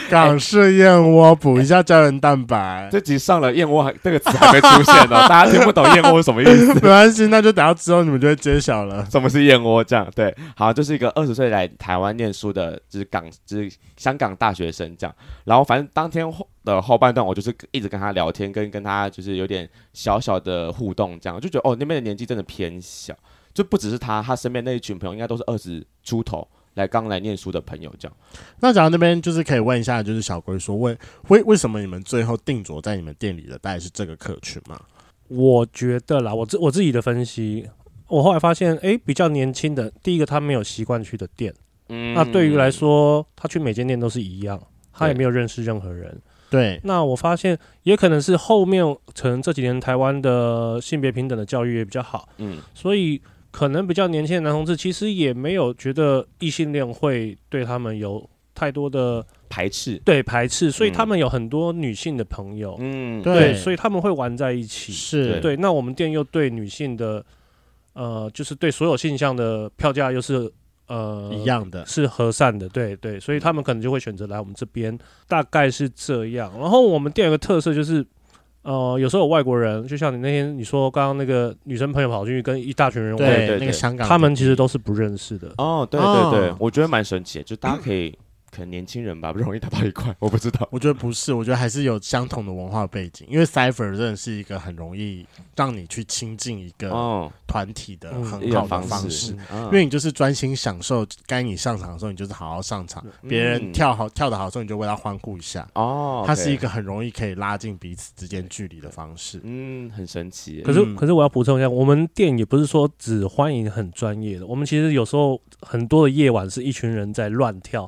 S1: 港式燕窝补一下胶原蛋白。
S2: 这集上了燕窝这个词还没出现哦，大家听不懂燕窝是什么意思？
S1: 没关系，那就等下之后你们就会揭晓了，
S2: 什么是燕窝？这样对，好，就是一个二十岁来台湾念书的，就是港就是香港大学生这样，然后反正当天后的后半段，我就是一直跟他聊天，跟跟他就是有点小小的互动，这样就觉得哦，那边的年纪真的偏小，就不只是他，他身边那一群朋友应该都是二十出头来刚来念书的朋友，这样。
S1: 那讲到那边，就是可以问一下，就是小龟说，为为为什么你们最后定着在你们店里的大概是这个客群吗？
S3: 我觉得啦，我自我自己的分析，我后来发现，哎、欸，比较年轻的，第一个他没有习惯去的店，嗯，那对于来说，他去每间店都是一样，他也没有认识任何人。
S1: 对，
S3: 那我发现也可能是后面可能这几年台湾的性别平等的教育也比较好，嗯，所以可能比较年轻的男同志其实也没有觉得异性恋会对他们有太多的
S2: 排斥，
S3: 对排斥，所以他们有很多女性的朋友，
S1: 嗯，
S3: 对，所以他们会玩在一起，
S1: 是。
S3: 对。那我们店又对女性的，呃，就是对所有性向的票价又是。呃，
S1: 一样的，
S3: 是和善的，对对，所以他们可能就会选择来我们这边，大概是这样。然后我们店有个特色就是，呃，有时候有外国人，就像你那天你说刚刚那个女生朋友跑进去跟一大群人，
S1: 对对对，那个香港，
S3: 他们其实都是不认识的。
S2: 哦，对对对，我觉得蛮神奇的，就大家可以。可能年轻人吧，不容易打到一块，我不知道。
S1: 我觉得不是，我觉得还是有相同的文化背景，因为 Cypher 真的是一个很容易让你去亲近一个团体的很好的方式，嗯、因为你就是专心享受该你上场的时候，你就是好好上场，别、嗯、人跳好跳的好的时候，你就为他欢呼一下。哦，它是一个很容易可以拉近彼此之间距离的方式。
S2: 嗯，很神奇。
S3: 可是，可是我要补充一下，我们店也不是说只欢迎很专业的，我们其实有时候很多的夜晚是一群人在乱跳。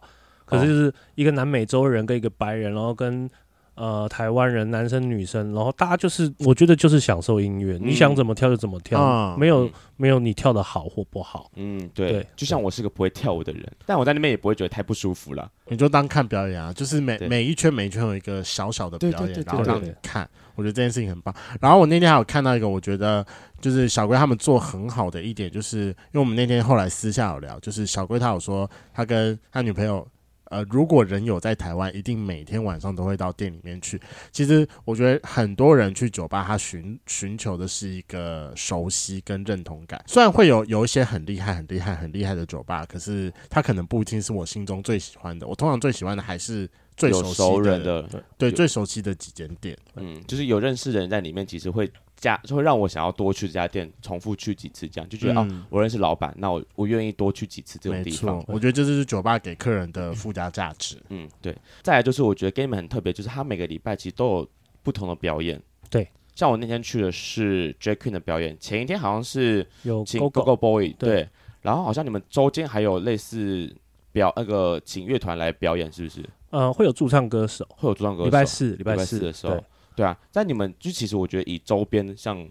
S3: 可是就是一个南美洲人跟一个白人，然后跟呃台湾人，男生女生，然后大家就是我觉得就是享受音乐，嗯、你想怎么跳就怎么跳，嗯、没有、嗯、没有你跳的好或不好。
S2: 嗯，对，对就像我是个不会跳舞的人，但我在那边也不会觉得太不舒服了。
S1: 你就当看表演啊，就是每每一圈每一圈有一个小小的表演，然后让你看，我觉得这件事情很棒。然后我那天还有看到一个，我觉得就是小龟他们做很好的一点，就是因为我们那天后来私下有聊，就是小龟他有说他跟他女朋友。呃，如果人有在台湾，一定每天晚上都会到店里面去。其实我觉得很多人去酒吧，他寻寻求的是一个熟悉跟认同感。虽然会有有一些很厉害、很厉害、很厉害的酒吧，可是他可能不一定是我心中最喜欢的。我通常最喜欢的还是最熟悉的，
S2: 熟人的
S1: 对，对最熟悉的几间店。
S2: 嗯，就是有认识的人在里面，其实会。加就会让我想要多去这家店，重复去几次，这样就觉得、嗯、哦，我认识老板，那我我愿意多去几次这种地方。
S1: 我觉得这就是酒吧给客人的附加价值。
S2: 嗯，对。再来就是我觉得 Game 很特别，就是他每个礼拜其实都有不同的表演。
S3: 对，
S2: 像我那天去的是 Queen 的表演，前一天好像是
S3: 有
S2: 请 Go Go Boy，对，对，然后好像你们周间还有类似表那个请乐团来表演，是不是？
S3: 呃，会有驻唱歌手，
S2: 会有驻唱歌手。
S3: 礼拜四，礼拜四
S2: 的时候。对啊，在你们就其实我觉得以周边像，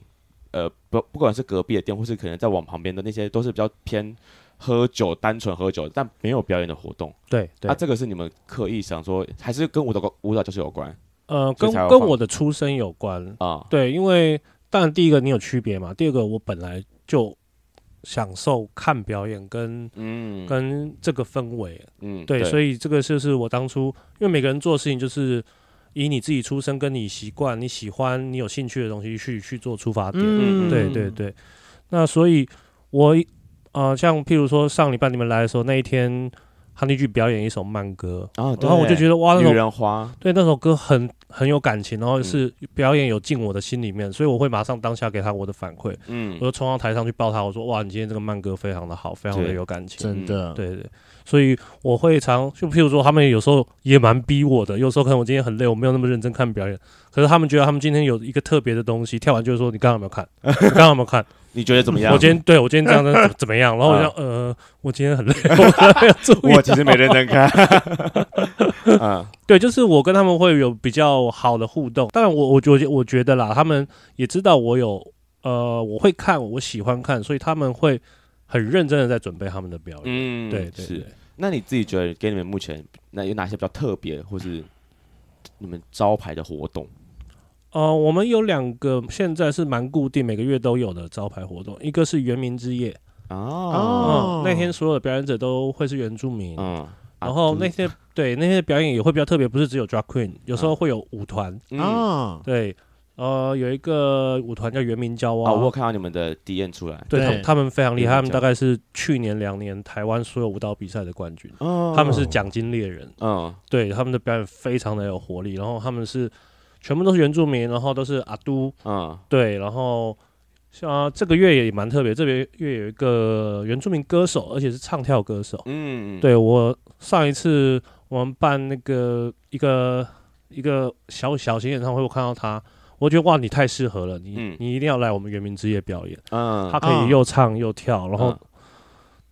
S2: 呃不不管是隔壁的店，或是可能在往旁边的那些，都是比较偏喝酒、单纯喝酒，但没有表演的活动。
S3: 对，那、啊、
S2: 这个是你们刻意想说，还是跟舞蹈舞蹈教室有关？
S3: 呃，跟跟我的出身有关啊。对，因为当然第一个你有区别嘛，第二个我本来就享受看表演跟嗯跟这个氛围，嗯对，对，所以这个就是我当初因为每个人做的事情就是。以你自己出身，跟你习惯、你喜欢、你有兴趣的东西去去做出发点，嗯、对对对。那所以我，我呃，像譬如说上礼拜你们来的时候，那一天。他那句表演一首慢歌，然后我就觉得哇，那首
S2: 女人花，
S3: 对那首歌很很有感情，然后是表演有进我的心里面，所以我会马上当下给他我的反馈，嗯，我就冲到台上去抱他，我说哇，你今天这个慢歌非常的好，非常的有感情，
S1: 真的，
S3: 对对，所以我会常就譬如说他们有时候也蛮逼我的，有时候可能我今天很累，我没有那么认真看表演，可是他们觉得他们今天有一个特别的东西，跳完就是说你刚刚有没有看？你刚刚有没有看？
S2: 你觉得怎么样？
S3: 我今天对我今天这样子怎么样？然后我就呃，我今天很累，
S2: 我我其实没认真看。
S3: 啊，对，就是我跟他们会有比较好的互动。当然，我我我我觉得啦，他们也知道我有呃，我会看，我喜欢看，所以他们会很认真的在准备他们的表演。嗯，对对，对。
S2: 那你自己觉得给你们目前那有哪些比较特别，或是你们招牌的活动？
S3: 呃，我们有两个现在是蛮固定，每个月都有的招牌活动，一个是原民之夜。哦、嗯，那天所有的表演者都会是原住民，嗯，然后那些、啊、对那些表演也会比较特别，不是只有 drag queen，有时候会有舞团，嗯，对，呃，有一个舞团叫原民骄傲，
S2: 啊，我有看到你们的 D N 出来，
S3: 对，他们他们非常厉害，他们大概是去年两年台湾所有舞蹈比赛的冠军，哦，他们是奖金猎人，嗯，对，他们的表演非常的有活力，然后他们是。全部都是原住民，然后都是阿都，嗯，对，然后像这个月也蛮特别，这个月有一个原住民歌手，而且是唱跳歌手，嗯，对，我上一次我们办那个一个一个小小型演唱会，我看到他，我觉得哇，你太适合了，你、嗯、你一定要来我们原民之夜表演，嗯，他可以又唱又跳，然后、嗯、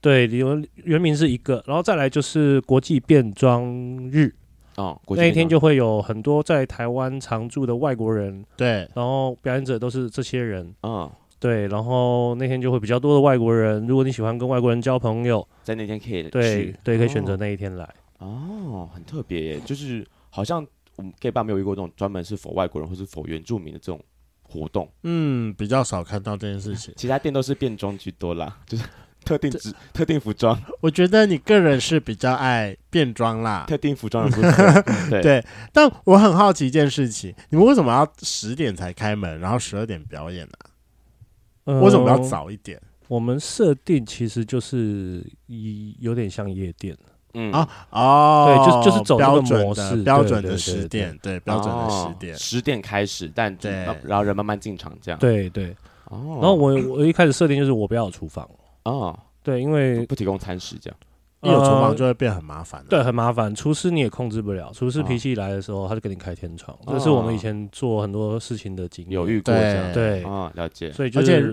S3: 对，你们原民是一个，然后再来就是国际变装日。
S2: 哦，
S3: 那一天就会有很多在台湾常住的外国人，
S1: 对，
S3: 然后表演者都是这些人，嗯，对，然后那天就会比较多的外国人。如果你喜欢跟外国人交朋友，
S2: 在那天可以
S3: 对对，可以选择那一天来。
S2: 哦，很特别耶，就是好像我们 gay bar 没有遇过这种专门是 for 外国人或是 for 原住民的这种活动。
S1: 嗯，比较少看到这件事情。
S2: 其他店都是变装居多啦，就是。特定职特定服装，
S1: 我觉得你个人是比较爱变装啦。
S2: 特定服装的部分，对，
S1: 对。但我很好奇一件事情，你们为什么要十点才开门，然后十二点表演呢？呃，为什么要早一点？
S3: 我们设定其实就是一有点像夜店，嗯
S1: 啊哦，
S3: 对，就是就是走标准
S1: 模式，标准的十点，对，标准的十点，
S2: 十点开始，但对，然后人慢慢进场这样，
S3: 对对。哦，然后我我一开始设定就是我不要有厨房。哦，对，因为
S2: 不提供餐食，这样
S1: 一有厨房就会变很麻烦。
S3: 对，很麻烦。厨师你也控制不了，厨师脾气来的时候，他就给你开天窗。这是我们以前做很多事情的经验，
S2: 有遇过这样。
S3: 对，
S2: 啊，了解。
S3: 所以，而且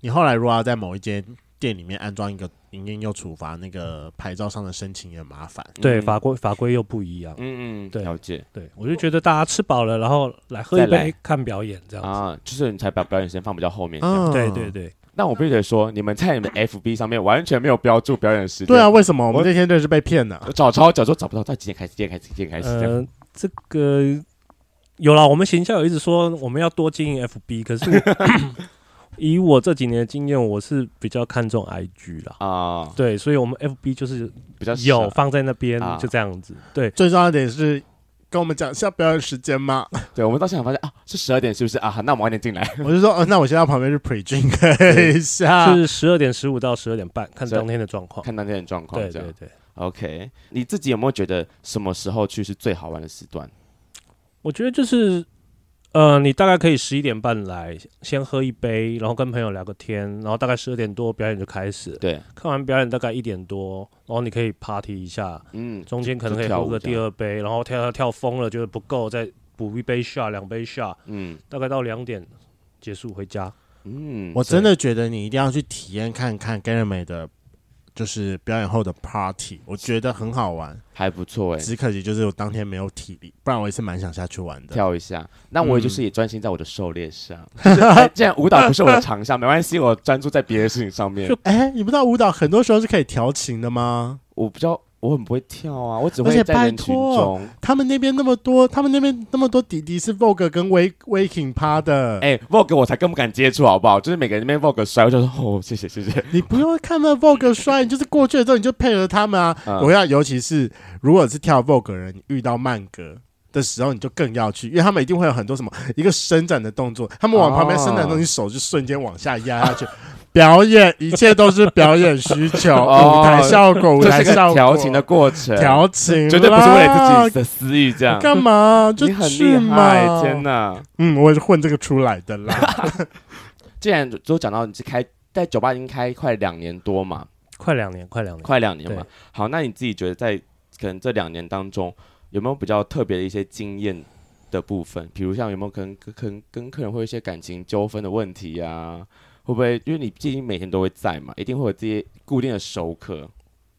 S1: 你后来如果要在某一间店里面安装一个营业又处罚，那个牌照上的申请也麻烦。
S3: 对，法规法规又不一样。
S2: 嗯嗯，对，了解。
S3: 对，我就觉得大家吃饱了，然后来喝一杯，看表演这样子
S2: 啊，就是你才把表演时间放比较后面。
S3: 对对对。
S2: 那我必须得说，你们在你们 FB 上面完全没有标注表演时间。
S1: 对啊，为什么？我们那天真是被骗了。
S2: 找超久都找不到，到几点开始？几点开始？几点开始？呃，
S3: 这个有了。我们行销有一直说我们要多经营 FB，可是 以我这几年的经验，我是比较看重 IG 啦。啊。对，所以我们 FB 就是比较有放在那边，就这样子。对，
S1: 最重要的点是。跟我们讲下表演时间吗？
S2: 对，我们到现场发现啊，是十二点，是不是啊？那我们晚点进来。
S1: 我就说，呃，那我先到旁边去 pre drink 一下。
S3: 是十二点十五到十二点半，看当天的状况。
S2: 看当天的状况，
S3: 对对对。
S2: OK，你自己有没有觉得什么时候去是最好玩的时段？
S3: 我觉得就是。呃，你大概可以十一点半来，先喝一杯，然后跟朋友聊个天，然后大概十二点多表演就开始。
S2: 对，
S3: 看完表演大概一点多，然后你可以 party 一下，嗯，中间可能可以喝个第二杯，然后跳跳跳疯了，觉得不够再补一杯 shot，两杯 shot，嗯，大概到两点结束回家。
S1: 嗯，我真的觉得你一定要去体验看看 Ganymede 的。就是表演后的 party，我觉得很好玩，
S2: 还不错哎。
S1: 只可惜就是我当天没有体力，不然我也是蛮想下去玩的。
S2: 跳一下，那我也就是也专心在我的狩猎上。既然舞蹈不是我的长项，没关系，我专注在别的事情上面。
S1: 哎，你不知道舞蹈很多时候是可以调情的吗？
S2: 我不知道。我很不会跳啊，我只会在人群中。
S1: 他们那边那么多，他们那边那么多弟弟是 Vogue 跟 Wake Waking 趴的。
S2: 哎、欸、，Vogue 我才更不敢接触，好不好？就是每个人那边 Vogue 帅，我就说哦，谢谢谢谢。
S1: 你不用看那 Vogue 帅，你就是过去了之后你就配合他们啊。嗯、我要，尤其是如果是跳 Vogue 的人，你遇到慢歌的时候，你就更要去，因为他们一定会有很多什么一个伸展的动作，他们往旁边伸展的东西，手就瞬间往下压下去。表演一切都是表演需求，舞台效果，舞台效果，
S2: 调情的过程，
S1: 调情
S2: 绝对不是为了自己的私欲，这样
S1: 干嘛？就
S2: 你很厉害，天哪！
S1: 嗯，我也是混这个出来的啦。
S2: 既然都讲到你是开在酒吧已经开快两年多嘛，
S3: 快两年，快两年，
S2: 快两年嘛。好，那你自己觉得在可能这两年当中，有没有比较特别的一些经验的部分？比如像有没有可能可能跟客人会有一些感情纠纷的问题呀？会不会？因为你毕竟每天都会在嘛，一定会有这些固定的熟客。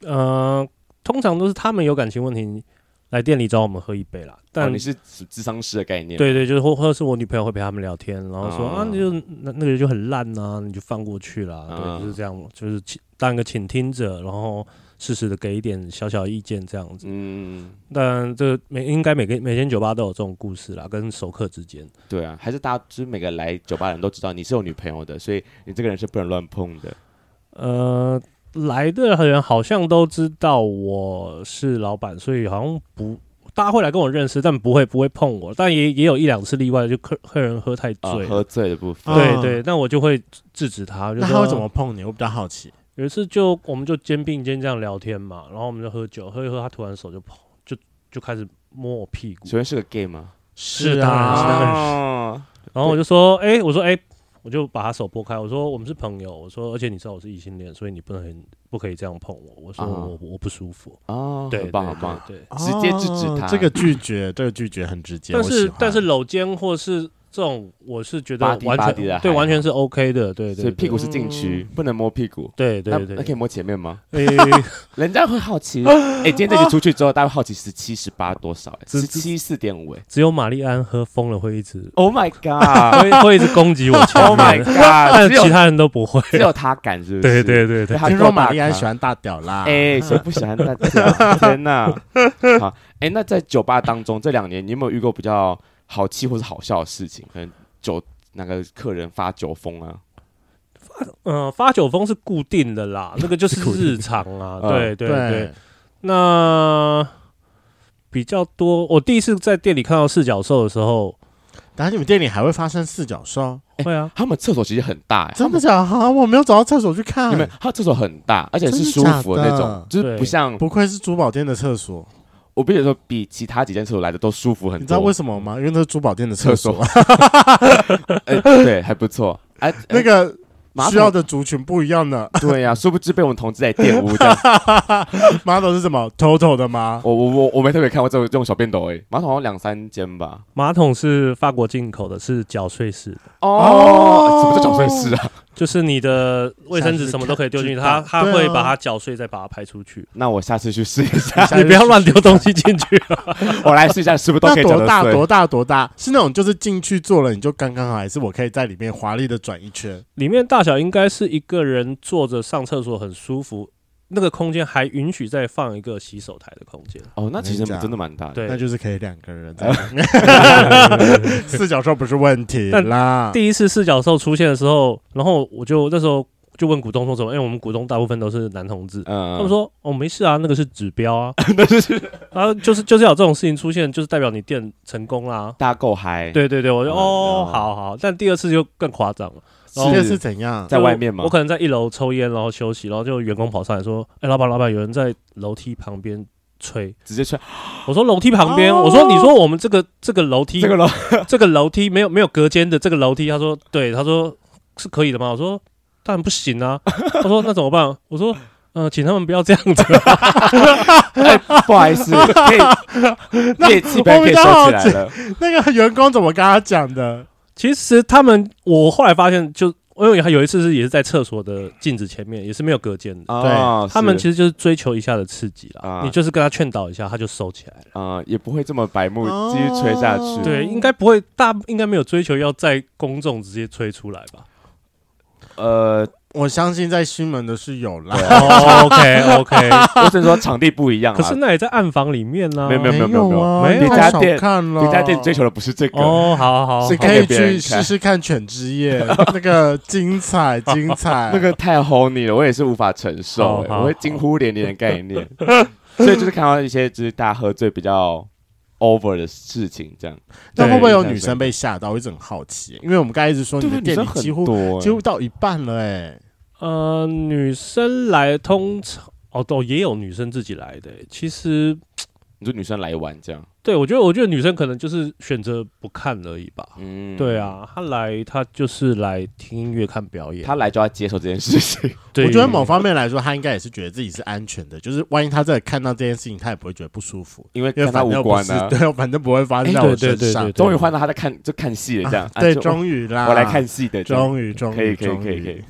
S3: 呃，通常都是他们有感情问题来店里找我们喝一杯啦。但、哦、
S2: 你是智商师的概念？
S3: 对对，就是或或者是我女朋友会陪他们聊天，然后说、嗯、啊，你就那那个人就很烂啊，你就放过去了。嗯、对，就是这样，就是当一个倾听者，然后。适时的给一点小小意见，这样子。嗯，但这每应该每个每间酒吧都有这种故事啦，跟熟客之间。
S2: 对啊，还是大家就是每个来酒吧的人都知道你是有女朋友的，所以你这个人是不能乱碰的。
S3: 呃，来的人好像都知道我是老板，所以好像不大家会来跟我认识，但不会不会碰我。但也也有一两次例外，就客客人喝太醉，哦，
S2: 喝醉的部分。
S3: 对对，那我就会制止他。
S1: 那他会怎么碰你？我比较好奇。
S3: 有一次就我们就肩并肩这样聊天嘛，然后我们就喝酒，喝一喝，他突然手就跑，就就开始摸我屁股。
S2: 请问是个 gay 吗？
S3: 是的，然后我就说，哎、欸，我说，哎、欸，我就把他手拨开，我说我们是朋友，我说，而且你知道我是异性恋，所以你不能不可以这样碰我，我说我、uh, 我不舒服。
S2: 哦，对，很棒很棒，
S3: 对，
S2: 直接制止他。
S1: 这个拒绝，这个拒绝很直接。
S3: 但是但是搂肩或是这种我是觉得完全对，完全是 OK 的，对对。
S2: 所以屁股是禁区，不能摸屁股。
S3: 对对对，
S2: 那可以摸前面吗？人家会好奇。哎，今天这集出去之后，大家会好奇十七十八多少？十七四点五。哎，
S3: 只有玛丽安喝疯了会一直
S2: ，Oh my god，
S3: 会会一直攻击我。
S2: Oh my god，
S3: 但其他人都不会，
S2: 只有他敢，是不是？
S3: 对对对对。
S1: 听说玛丽安喜欢大屌啦。
S2: 哎，谁不喜欢大屌？天哪！好，哎，那在酒吧当中这两年，你有没有遇过比较？好气或是好笑的事情，可能酒那个客人发酒疯啊，
S3: 发嗯、呃、发酒疯是固定的啦，那个就是 日常啊，对对对。那比较多，我第一次在店里看到四脚兽的时候，
S1: 等下你们店里还会发生四脚兽？
S3: 会啊，
S2: 他们厕所其实很大，
S1: 真的假的？我没有找到厕所去看，
S2: 你们他厕所很大，而且是舒服的那种，就是不像，
S1: 不愧是珠宝店的厕所。
S2: 我必须说，比其他几间厕所来的都舒服很多。
S1: 你知道为什么吗？因为那是珠宝店的厕所。
S2: 哎，对，还不错。哎，
S1: 那个。需要的族群不一样的，
S2: 对呀，殊不知被我们同志在玷污的。
S1: 马桶是什么？TOTO 的吗？
S2: 我我我我没特别看过这种这种小便斗诶。马桶好像两三间吧。
S3: 马桶是法国进口的，是搅碎式的。
S2: 哦，什么叫搅碎式啊？
S3: 就是你的卫生纸什么都可以丢进去，它它会把它搅碎，再把它排出去。
S2: 那我下次去试一下。
S3: 你不要乱丢东西进去。
S2: 我来试一下，是不是都可以搅碎？
S1: 多大？多大？多大？是那种就是进去坐了你就刚刚好，还是我可以在里面华丽的转一圈？
S3: 里面大。小应该是一个人坐着上厕所很舒服，那个空间还允许再放一个洗手台的空间。
S2: 哦，那其实真的蛮大的，
S3: 对，
S1: 那就是可以两个人。四角兽不是问题啦。
S3: 第一次四角兽出现的时候，然后我就那时候就问股东说什么？因为我们股东大部分都是男同志，嗯，他们说哦没事啊，那个是指标啊，那就是啊，就是就是有这种事情出现，就是代表你店成功啦，
S2: 大家够嗨。
S3: 对对对，我就哦好好，但第二次就更夸张了。
S1: 直接是怎样？
S2: 在外面吗？
S3: 我可能在一楼抽烟，然后休息，然后就员工跑上来说：“哎，老板，老板，有人在楼梯旁边吹，
S2: 直接吹。”
S3: 我说：“楼梯旁边？”我说：“你说我们这个这个楼梯，这个楼这个楼梯没有没有隔间的这个楼梯？”他说：“对。”他说：“是可以的吗？”我说：“当然不行啊。”他说：“那怎么办？”我说：“嗯，请他们不要这样子。”
S2: 不好意思，可以，业绩可以收起来了。
S1: 那个员工怎么跟他讲的？
S3: 其实他们，我后来发现，就因为有一次是也是在厕所的镜子前面，也是没有隔间的。对，他们其实就是追求一下的刺激啦。你就是跟他劝导一下，他就收起来了。
S2: 啊，也不会这么白目，继续吹下去。
S3: 对，应该不会，大应该没有追求要在公众直接吹出来吧？
S2: 呃。
S1: 我相信在新门的是有啦。
S3: OK OK，
S2: 我只是说场地不一样。
S3: 可是那也在暗房里面呢。
S2: 没有没有没有没有没有，
S1: 没有
S2: 别家店，
S1: 看了。
S2: 别家店追求的不是这个。
S3: 哦，好好好，
S1: 是可以去试试看犬之夜 那个精彩精彩，
S2: 那个太 honey 了，我也是无法承受，我会惊呼连连的概念。所以就是看到一些就是大家喝醉比较。over 的事情，这样，
S1: 那会不会有女生被吓到？我一直很好奇，因为我们刚才一直说你的店里几乎几乎到一半了，哎，
S3: 呃，女生来通常哦，都也有女生自己来的，其实。
S2: 你说女生来玩这样，
S3: 对，我觉得，我觉得女生可能就是选择不看而已吧。嗯，对啊，她来，她就是来听音乐、看表演。
S2: 她来就要接受这件事情。
S1: 对，我觉得某方面来说，她应该也是觉得自己是安全的。就是万一她在看到这件事情，她也不会觉得不舒服，
S2: 因为跟她无关啊。
S1: 对，反正不会发生在我身上。
S2: 终于换到她在看，就看戏了这样。
S1: 对，终于啦，
S2: 我来看戏的，
S1: 终于，终于，
S2: 可以，可以，可以，可以。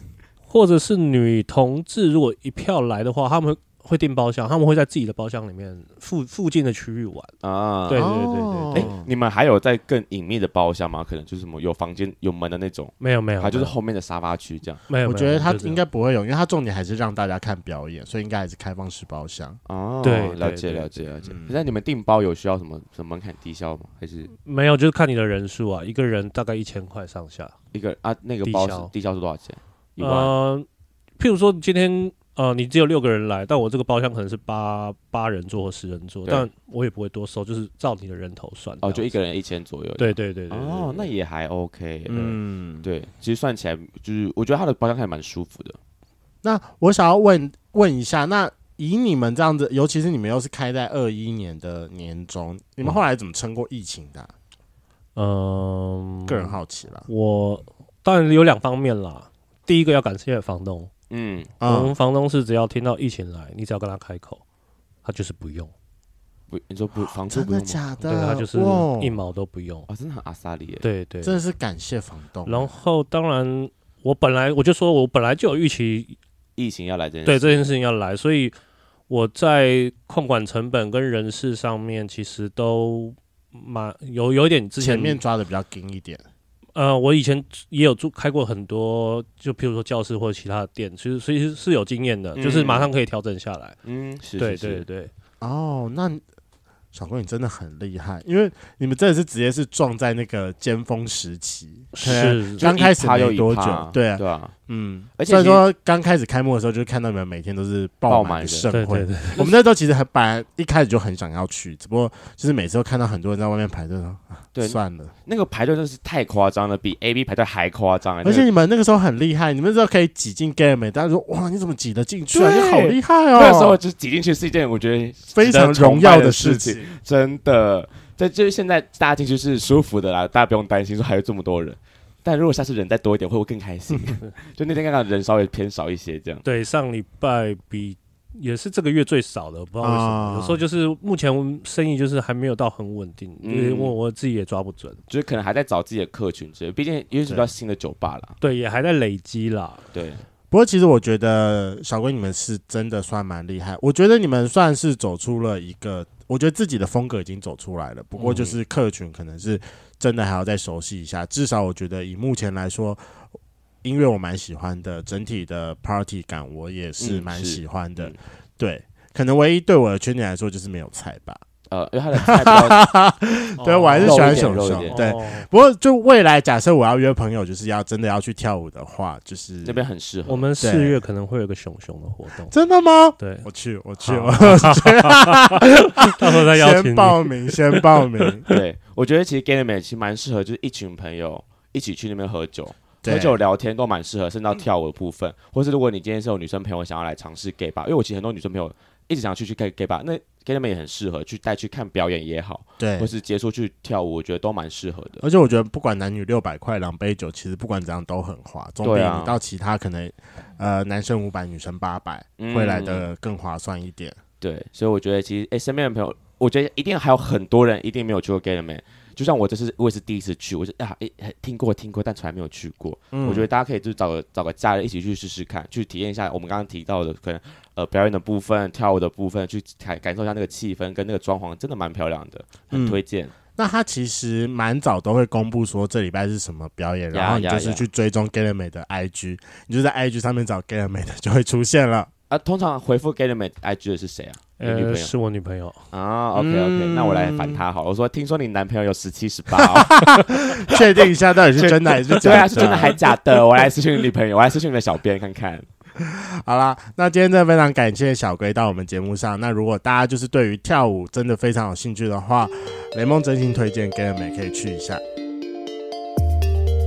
S3: 或者是女同志，如果一票来的话，他们会。订包厢，他们会在自己的包厢里面附附近的区域玩啊。对对对对，
S2: 哎，你们还有在更隐秘的包厢吗？可能就是什么有房间有门的那种？
S3: 没有没有，
S2: 还就是后面的沙发区这样。
S3: 没有，
S1: 我觉得他应该不会有，因为他重点还是让大家看表演，所以应该还是开放式包厢。
S2: 哦，对，了解了解了解。那你们订包有需要什么什么门槛低消吗？还是
S3: 没有？就是看你的人数啊，一个人大概一千块上下。
S2: 一个啊，那个包低消是多少钱？
S3: 呃，譬如说今天。呃，你只有六个人来，但我这个包厢可能是八八人座或十人座，但我也不会多收，就是照你的人头算。
S2: 哦，就一个人一千左右。
S3: 对对对，对，
S2: 哦，那也还 OK。嗯，对，其实算起来就是，我觉得他的包厢还蛮舒服的。
S1: 那我想要问问一下，那以你们这样子，尤其是你们又是开在二一年的年中，你们后来怎么撑过疫情的啊？嗯，个人好奇了。
S3: 我当然有两方面啦，第一个要感谢房东。嗯，我们房东是只要听到疫情来，你只要跟他开口，他就是不用，
S2: 不，你说不房租不
S1: 用真的假的？
S3: 对，他就是一毛都不用。
S2: 哦，真的很阿萨里耶。
S3: 对对，
S1: 真的是感谢房东。
S3: 然后当然，我本来我就说我本来就有预期
S2: 疫情要来这件事，
S3: 对这件事情要来，所以我在控管成本跟人事上面其实都蛮有有一点之前，
S1: 前面抓的比较紧一点。
S3: 呃，我以前也有做开过很多，就譬如说教室或者其他的店，其实其实是有经验的，嗯、就是马上可以调整下来。
S2: 嗯，是，
S3: 对对对。
S1: 哦，那。小哥，你真的很厉害，因为你们真的是直接是撞在那个尖峰时期，
S3: 是
S1: 刚开始没多久，对啊，
S2: 对啊，
S1: 嗯，而且所以说刚开始开幕的时候，就看到你们每天都是爆满的盛会，
S3: 对对对，
S1: 我们那时候其实很本来一开始就很想要去，只不过就是每次都看到很多人在外面排队，对，算了，
S2: 那个排队真的是太夸张了，比 A B 排队还夸张，
S1: 而且你们那个时候很厉害，你们那时候可以挤进 Game，大家说哇，你怎么挤得进去啊？你好厉害哦！
S2: 那时候就是挤进去是一件我觉得
S1: 非常荣耀的事情。
S2: 真的，在就是现在大家进去是舒服的啦，大家不用担心说还有这么多人。但如果下次人再多一点，会不会更开心？就那天刚刚人稍微偏少一些，这样。
S3: 对，上礼拜比也是这个月最少的，不知道为什么。啊、有时候就是目前生意就是还没有到很稳定，因为我我自己也抓不准，
S2: 就是可能还在找自己的客群之类。毕竟因为是比较新的酒吧啦，
S3: 对，也还在累积啦。
S2: 对。
S1: 不过其实我觉得小龟你们是真的算蛮厉害，我觉得你们算是走出了一个。我觉得自己的风格已经走出来了，不过就是客群可能是真的还要再熟悉一下。至少我觉得以目前来说，音乐我蛮喜欢的，整体的 party 感我也是蛮喜欢的。对，可能唯一对我的缺点来说就是没有菜吧。
S2: 呃，因为他的菜比较，
S1: 对我还是喜欢熊熊。对，不过就未来假设我要约朋友，就是要真的要去跳舞的话，就是
S2: 这边很适合。
S3: 我们四月可能会有个熊熊的活动，
S1: 真的吗？
S3: 对，
S1: 我去，我去，我去，
S3: 到时候再邀请你。
S1: 先报名，先报名。
S2: 对，我觉得其实 Game 其实蛮适合，就是一群朋友一起去那边喝酒，喝酒聊天都蛮适合，甚至到跳舞的部分，或是如果你今天是有女生朋友想要来尝试 gay 吧，因为我其实很多女生朋友一直想去去 gay gay 吧，那 gay 们也很适合去带去看表演也好，
S1: 对，
S2: 或是结束去跳舞，我觉得都蛮适合的。
S1: 而且我觉得不管男女六百块两杯酒，其实不管怎样都很划，总比你到其他可能，啊、呃男生五百女生八百会来的更划算一点。
S2: 对，所以我觉得其实哎、欸、身边的朋友，我觉得一定还有很多人一定没有去过 Gay 了没。就像我这次我也是第一次去，我就啊诶、欸，听过听过，但从来没有去过。嗯、我觉得大家可以就找个找个假日一起去试试看，去体验一下我们刚刚提到的可能呃表演的部分、跳舞的部分，去感感受一下那个气氛跟那个装潢，真的蛮漂亮的，很推荐、嗯。
S1: 那他其实蛮早都会公布说这礼拜是什么表演，然后你就是去追踪 Gaylord 的 IG，你就在 IG 上面找 Gaylord 的就会出现了。
S2: 啊，通常回复 Gaylord IG 的是谁啊？
S3: 呃，是我女朋友
S2: 啊。OK OK，、嗯、那我来烦他好了。我说，听说你男朋友有十七十八，
S1: 确定一下到底是真的还是假的？
S2: 对啊，是真的还假的？我来私讯你女朋友，我来私讯你的小编看看。
S1: 好啦，那今天真的非常感谢小龟到我们节目上。那如果大家就是对于跳舞真的非常有兴趣的话，雷梦真心推荐 Gamer 可以去一下。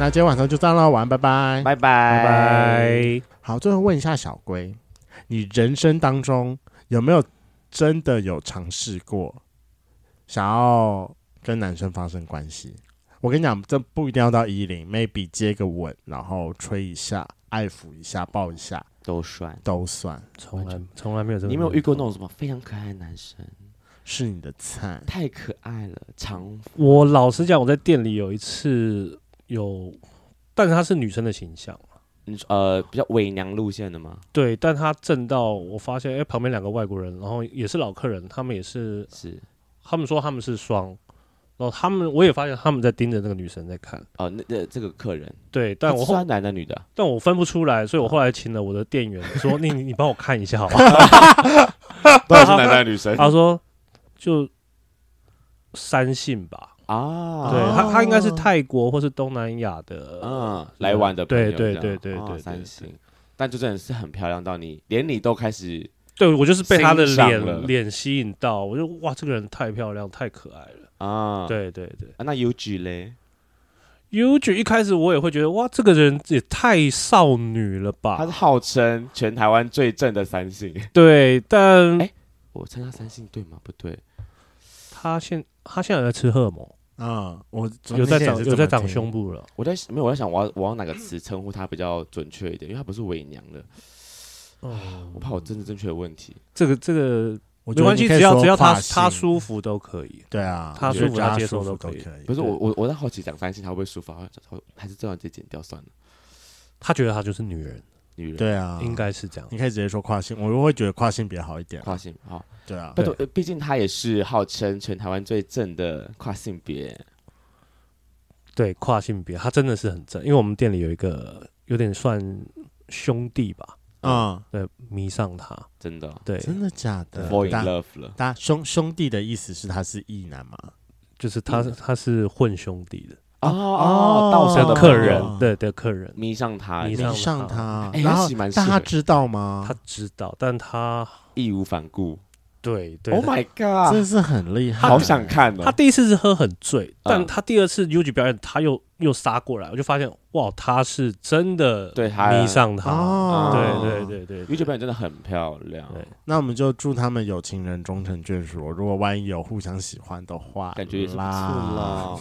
S1: 那今天晚上就这样了，晚安，拜拜，
S2: 拜拜，拜
S3: 拜。
S1: 好，最后问一下小龟，你人生当中有没有真的有尝试过想要跟男生发生关系？我跟你讲，这不一定要到一零，maybe 接个吻，然后吹一下、爱抚一下、抱一下
S2: 都算，
S1: 都算。
S3: 从来从来没有这个。
S2: 你有没有遇过那种什么非常可爱的男生？
S1: 是你的菜？
S2: 太可爱了，长。
S3: 我老实讲，我在店里有一次。有，但是她是女生的形象，
S2: 嗯，呃，比较伪娘路线的吗？
S3: 对，但她正到我发现，哎、欸，旁边两个外国人，然后也是老客人，他们也是，
S2: 是，
S3: 他们说他们是双，然后他们我也发现他们在盯着那个女生在看，
S2: 哦，那那这个客人，
S3: 对，但我后
S2: 男的女的，
S3: 但我分不出来，所以我后来请了我的店员说，你你帮我看一下好 不好？
S2: 到底是男的女生？
S3: 他说就三性吧。啊，对他，他应该是泰国或是东南亚的，
S2: 嗯，来玩的朋友，
S3: 对对对对对，
S2: 三星，但就真的是很漂亮到你连你都开始
S3: 对我就是被他的脸脸吸引到，我就哇，这个人太漂亮，太可爱了。啊！对对对，
S2: 啊、那 Yuji 嘞
S3: ？Yuji 一开始我也会觉得哇，这个人也太少女了吧？
S2: 他是号称全台湾最正的三星，
S3: 对，但
S2: 我参加三星对吗？不对，
S3: 他现他现在有在吃荷尔蒙。
S1: 啊，我
S3: 有在长有在长胸部了。
S2: 我在没有，我在想我要我要哪个词称呼她比较准确一点，因为她不是伪娘了。哦，我怕我真的正确的问题。
S3: 这个这个没关系，只要只要她她舒服都可以。
S1: 对啊，
S3: 她舒服她接受都可以。
S2: 不是我我我在好奇讲三性她会不会舒服，还是这样直接剪掉算了。
S3: 她觉得她就是女人。
S2: 女人
S1: 对啊，
S3: 应该是这样。
S1: 你可以直接说跨性，我会觉得跨性别好一点。
S2: 跨性好，
S1: 对啊。
S2: 对，毕竟他也是号称全台湾最正的跨性别。
S3: 对，跨性别，他真的是很正。因为我们店里有一个有点算兄弟吧，啊，对，迷上他，
S2: 真的，
S3: 对，
S1: 真的假的
S2: ？Fall in love 了。
S1: 他兄兄弟的意思是他是异男吗？
S3: 就是他他是混兄弟的。
S2: 哦哦，道上
S3: 的客人，对的客人。
S2: 迷上他，
S1: 迷上他，
S2: 然后
S1: 但他知道吗？
S3: 他知道，但他
S2: 义无反顾。
S3: 对对
S2: ，Oh my god，
S1: 真是很厉害，
S2: 好想看哦。
S3: 他第一次是喝很醉，但他第二次 Yuji 表演，他又又杀过来，我就发现哇，他是真的对他迷上他，对对对对
S2: ，Yuji 表演真的很漂亮。
S1: 那我们就祝他们有情人终成眷属。如果万一有互相喜欢的话，
S2: 感觉也是不错啦。